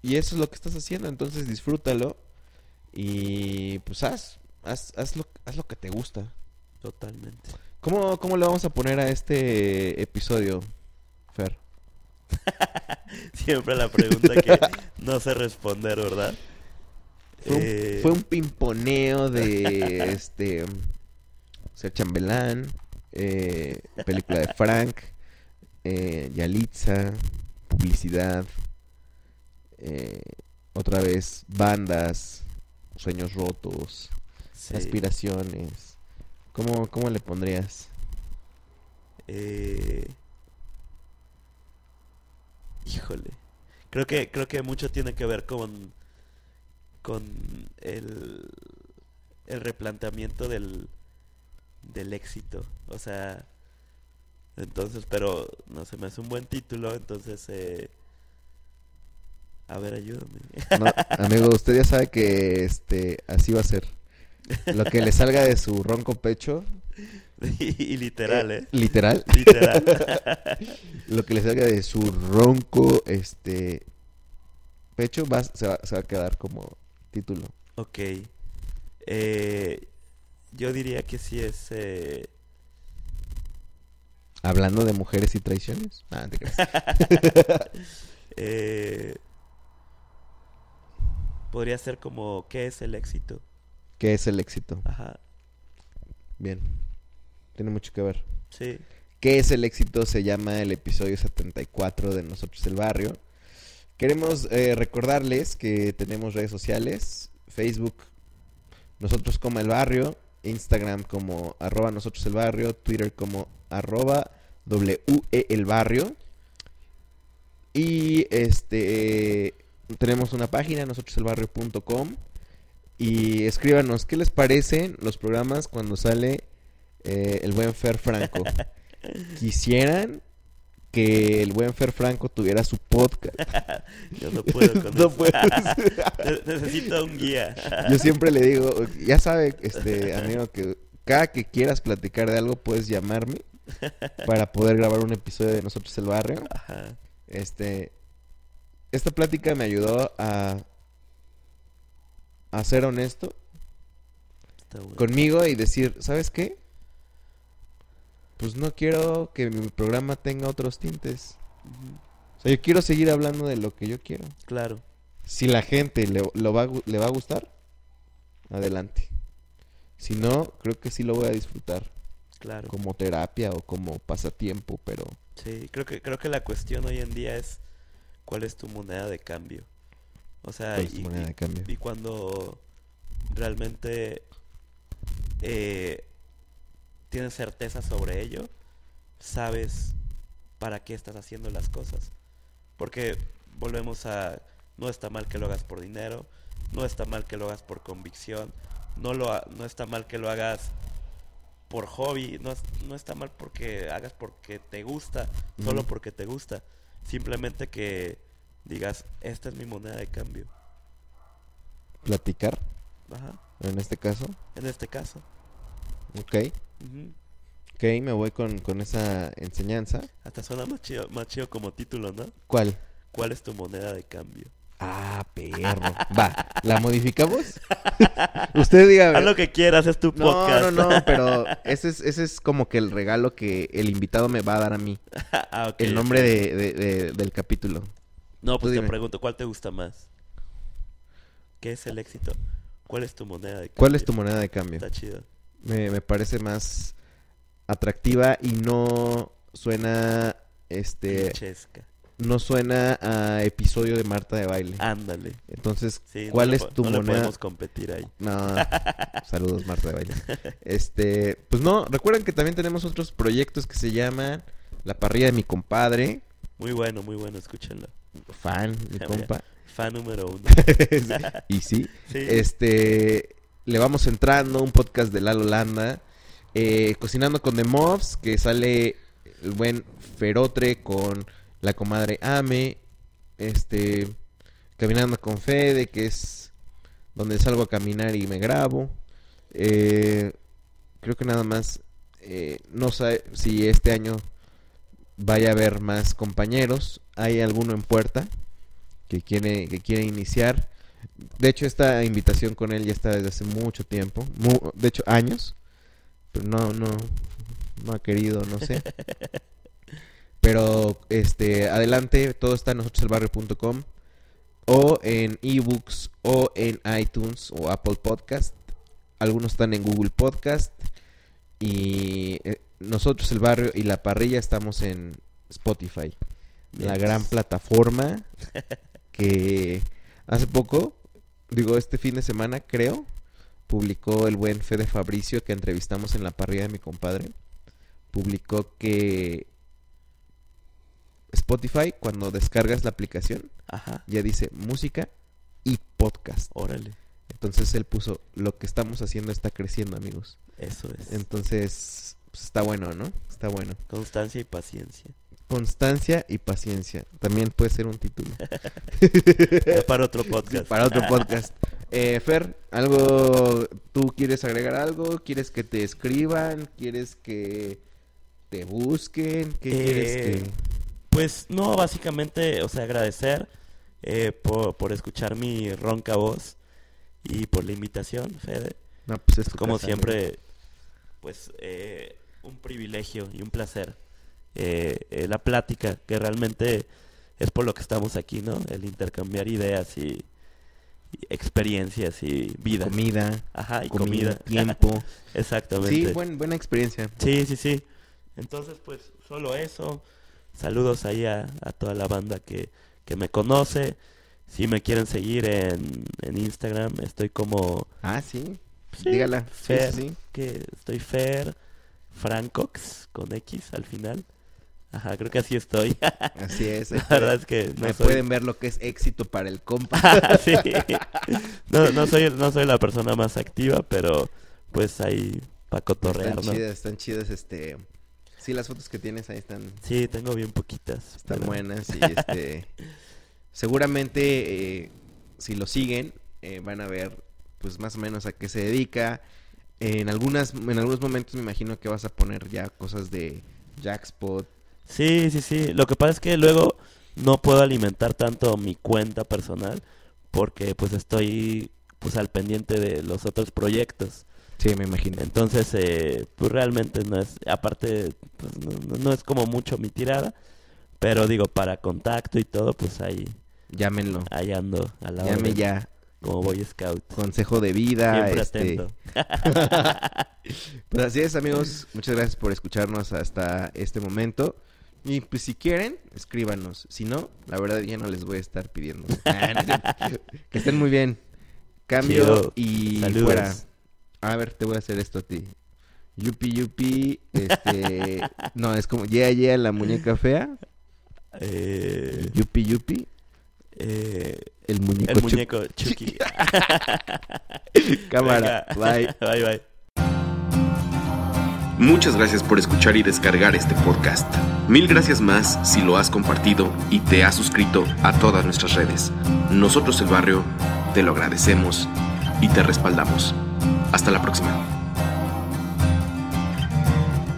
Y eso es lo que estás haciendo, entonces disfrútalo y pues haz, haz, haz, lo, haz lo que te gusta. Totalmente. ¿Cómo, ¿Cómo le vamos a poner a este episodio, Fer? Siempre la pregunta que no sé responder, ¿verdad? Fue un, Eh, fue un pimponeo de este ser chambelán, eh, película de Frank, eh, Yalitza, publicidad, eh, otra vez bandas, sueños rotos, sí. aspiraciones. ¿Cómo, ¿Cómo le pondrías? Eh, Híjole. Creo que, creo que mucho tiene que ver con, con el, el replanteamiento del, del éxito. O sea, entonces, pero no se me hace un buen título, entonces, eh, a ver, ayúdame. No, amigo, usted ya sabe que este así va a ser. Lo que le salga de su ronco pecho, y, literal, ¿eh? literal, Literal. lo que le salga de su ronco este pecho va, se, va, se va a quedar como título. Ok. Eh, yo diría que sí es... eh, Hablando de mujeres y traiciones. Ah, te creas. eh, podría ser como, ¿qué es el éxito? ¿Qué es el éxito? Ajá, Bien. Tiene mucho que ver. sí. ¿Qué es el éxito? Se llama el episodio 74 de Nosotros el Barrio. Queremos eh, recordarles que tenemos redes sociales, Facebook, Nosotros como el Barrio, Instagram como arroba Nosotros el Barrio, Twitter como arroba W-E el barrio. Y este tenemos una página, nosotroselbarrio.com. Y escríbanos qué les parecen los programas cuando sale eh, el buen Fer Franco. Quisieran que el buen Fer Franco tuviera su podcast. Yo no puedo con No Necesito un guía. Yo siempre le digo, ya sabe, este amigo, que cada que quieras platicar de algo puedes llamarme para poder grabar un episodio de Nosotros el Barrio. Ajá. Este, esta plática me ayudó a, a ser honesto bueno. conmigo y decir, ¿sabes qué? Pues no quiero que mi programa tenga otros tintes. O sea, yo quiero seguir hablando de lo que yo quiero. Claro. Si la gente le, lo va, le va a gustar, adelante. Si no, creo que sí lo voy a disfrutar Claro. como terapia o como pasatiempo, pero Sí, creo que, creo que la cuestión hoy en día es cuál es tu moneda de cambio. O sea, ¿cuál es tu y, moneda y- de cambio? y cuando realmente eh, tienes certeza sobre ello, sabes para qué estás haciendo las cosas. Porque volvemos a, no está mal que lo hagas por dinero, no está mal que lo hagas por convicción, no, lo, no está mal que lo hagas por hobby, no, no está mal porque hagas porque te gusta, solo porque te gusta. Simplemente que digas, esta es mi moneda de cambio. Platicar, Ajá, en este caso. en este caso. Ok, ok, me voy con, con esa enseñanza. Hasta suena más chido, más chido como título, ¿no? ¿Cuál? ¿Cuál es tu moneda de cambio? Ah, perro. Va, ¿la modificamos? Usted diga. Haz lo que quieras, es tu No, podcast. no, no, pero ese es, ese es como que el regalo que el invitado me va a dar a mí. Ah, ok, el nombre de, de- de- del capítulo. No, pues Tú te dime. pregunto, ¿cuál te gusta más? ¿Qué es el éxito? ¿Cuál es tu moneda de cambio? ¿Cuál es tu moneda de cambio? Está chido. Me, me parece más atractiva y no suena, este, Chesca. No suena a episodio de Marta de baile. Ándale. Entonces, Sí, no ¿cuál es tu no moneda? podemos competir ahí. No, saludos Marta de baile. Este, pues no, recuerden que también tenemos otros proyectos que se llaman La parrilla de mi compadre, Muy bueno, muy bueno, escúchenlo. fan, mi compa. Fan número uno. y sí, Sí. este, le vamos entrando un podcast de Lalo Landa, eh, cocinando con The Mobs, que sale el buen Ferotre con la comadre Ame, este, caminando con Fede, que es donde salgo a caminar y me grabo. Eh, creo que nada más, eh, no sé si este año vaya a haber más compañeros, hay alguno en puerta que quiere, que quiere iniciar. De hecho, esta invitación con él ya está desde hace mucho tiempo, mu- de hecho años, pero no, no, no ha querido, no sé. Pero, este, adelante, todo está en nosotroselbarrio.com o en ebooks o en iTunes o Apple Podcast. Algunos están en Google Podcast. Y eh, nosotros el barrio y la parrilla estamos en Spotify, la gran plataforma que hace poco, digo este fin de semana creo, publicó el buen Fede Fabricio que entrevistamos en la parrilla de mi compadre, publicó que Spotify cuando descargas la aplicación Ajá. ya dice música y podcast. Órale. Entonces él puso lo que estamos haciendo está creciendo, amigos. Eso es. Entonces pues, está bueno, ¿no? Está bueno. Constancia y paciencia. Constancia y paciencia. También puede ser un título. Para otro podcast. Para otro podcast. Eh, Fer, algo, ¿tú quieres agregar algo? ¿Quieres que te escriban? ¿Quieres que te busquen? ¿Qué Eh, quieres que...? Pues no, básicamente, o sea, agradecer eh, por, por escuchar mi ronca voz y por la invitación, Fede. No, pues es Como casa, siempre, pues eh, un privilegio y un placer. eh, eh, la plática, que realmente es por lo que estamos aquí, ¿no? El intercambiar ideas y, y experiencias y vida. Comida, Ajá, y comida, comida. tiempo. Exactamente. sí, buen- buena experiencia. Sí, sí, sí. Entonces, pues, solo eso. Saludos ahí a, a toda la banda que, que me conoce. Si me quieren seguir en, en Instagram, estoy como... Ah, sí. sí, Dígala. Fer, sí, sí. que estoy Fer Francox, con X al final. Ajá, creo que así estoy. Así es. La verdad es que no me soy... pueden ver lo que es éxito para el compa. sí. No, no soy, no soy la persona más activa, pero pues ahí para cotorrear, están ¿no? chidas, están chidas, este... Sí, las fotos que tienes ahí están, Sí, tengo bien poquitas. están pero- buenas y este... seguramente eh, si lo siguen eh, van a ver pues más o menos a qué se dedica. En algunas, en algunos momentos me imagino que vas a poner ya cosas de Jackspot. Sí, sí, sí. Lo que pasa es que luego no puedo alimentar tanto mi cuenta personal porque pues estoy pues al pendiente de los otros proyectos. Sí, me imagino. Entonces, eh, pues realmente no es, aparte, pues no, es como mucho mi tirada, pero digo, para contacto y todo, pues ahí, Llámenlo. ahí ando a la Llame orden, ya. como Boy Scout. Consejo de vida. Siempre este, atento. Pues así es, amigos. Muchas gracias por escucharnos hasta este momento. Y pues si quieren, escríbanos. Si no, la verdad ya no les voy a estar pidiendo. Que estén muy bien. Cambio Chido. y Saludos. fuera. A ver, te voy a hacer esto a ti. Yupi yupi, este... no, es como yeah yeah la muñeca fea. Eh, Yupi yupi, eh, el muñeco el chu- muñeco Chucky. Cámara, Venga. bye. bye, bye. Muchas gracias por escuchar y descargar este podcast. Mil gracias más si lo has compartido y te has suscrito a todas nuestras redes. Nosotros el barrio te lo agradecemos y te respaldamos. Hasta la próxima.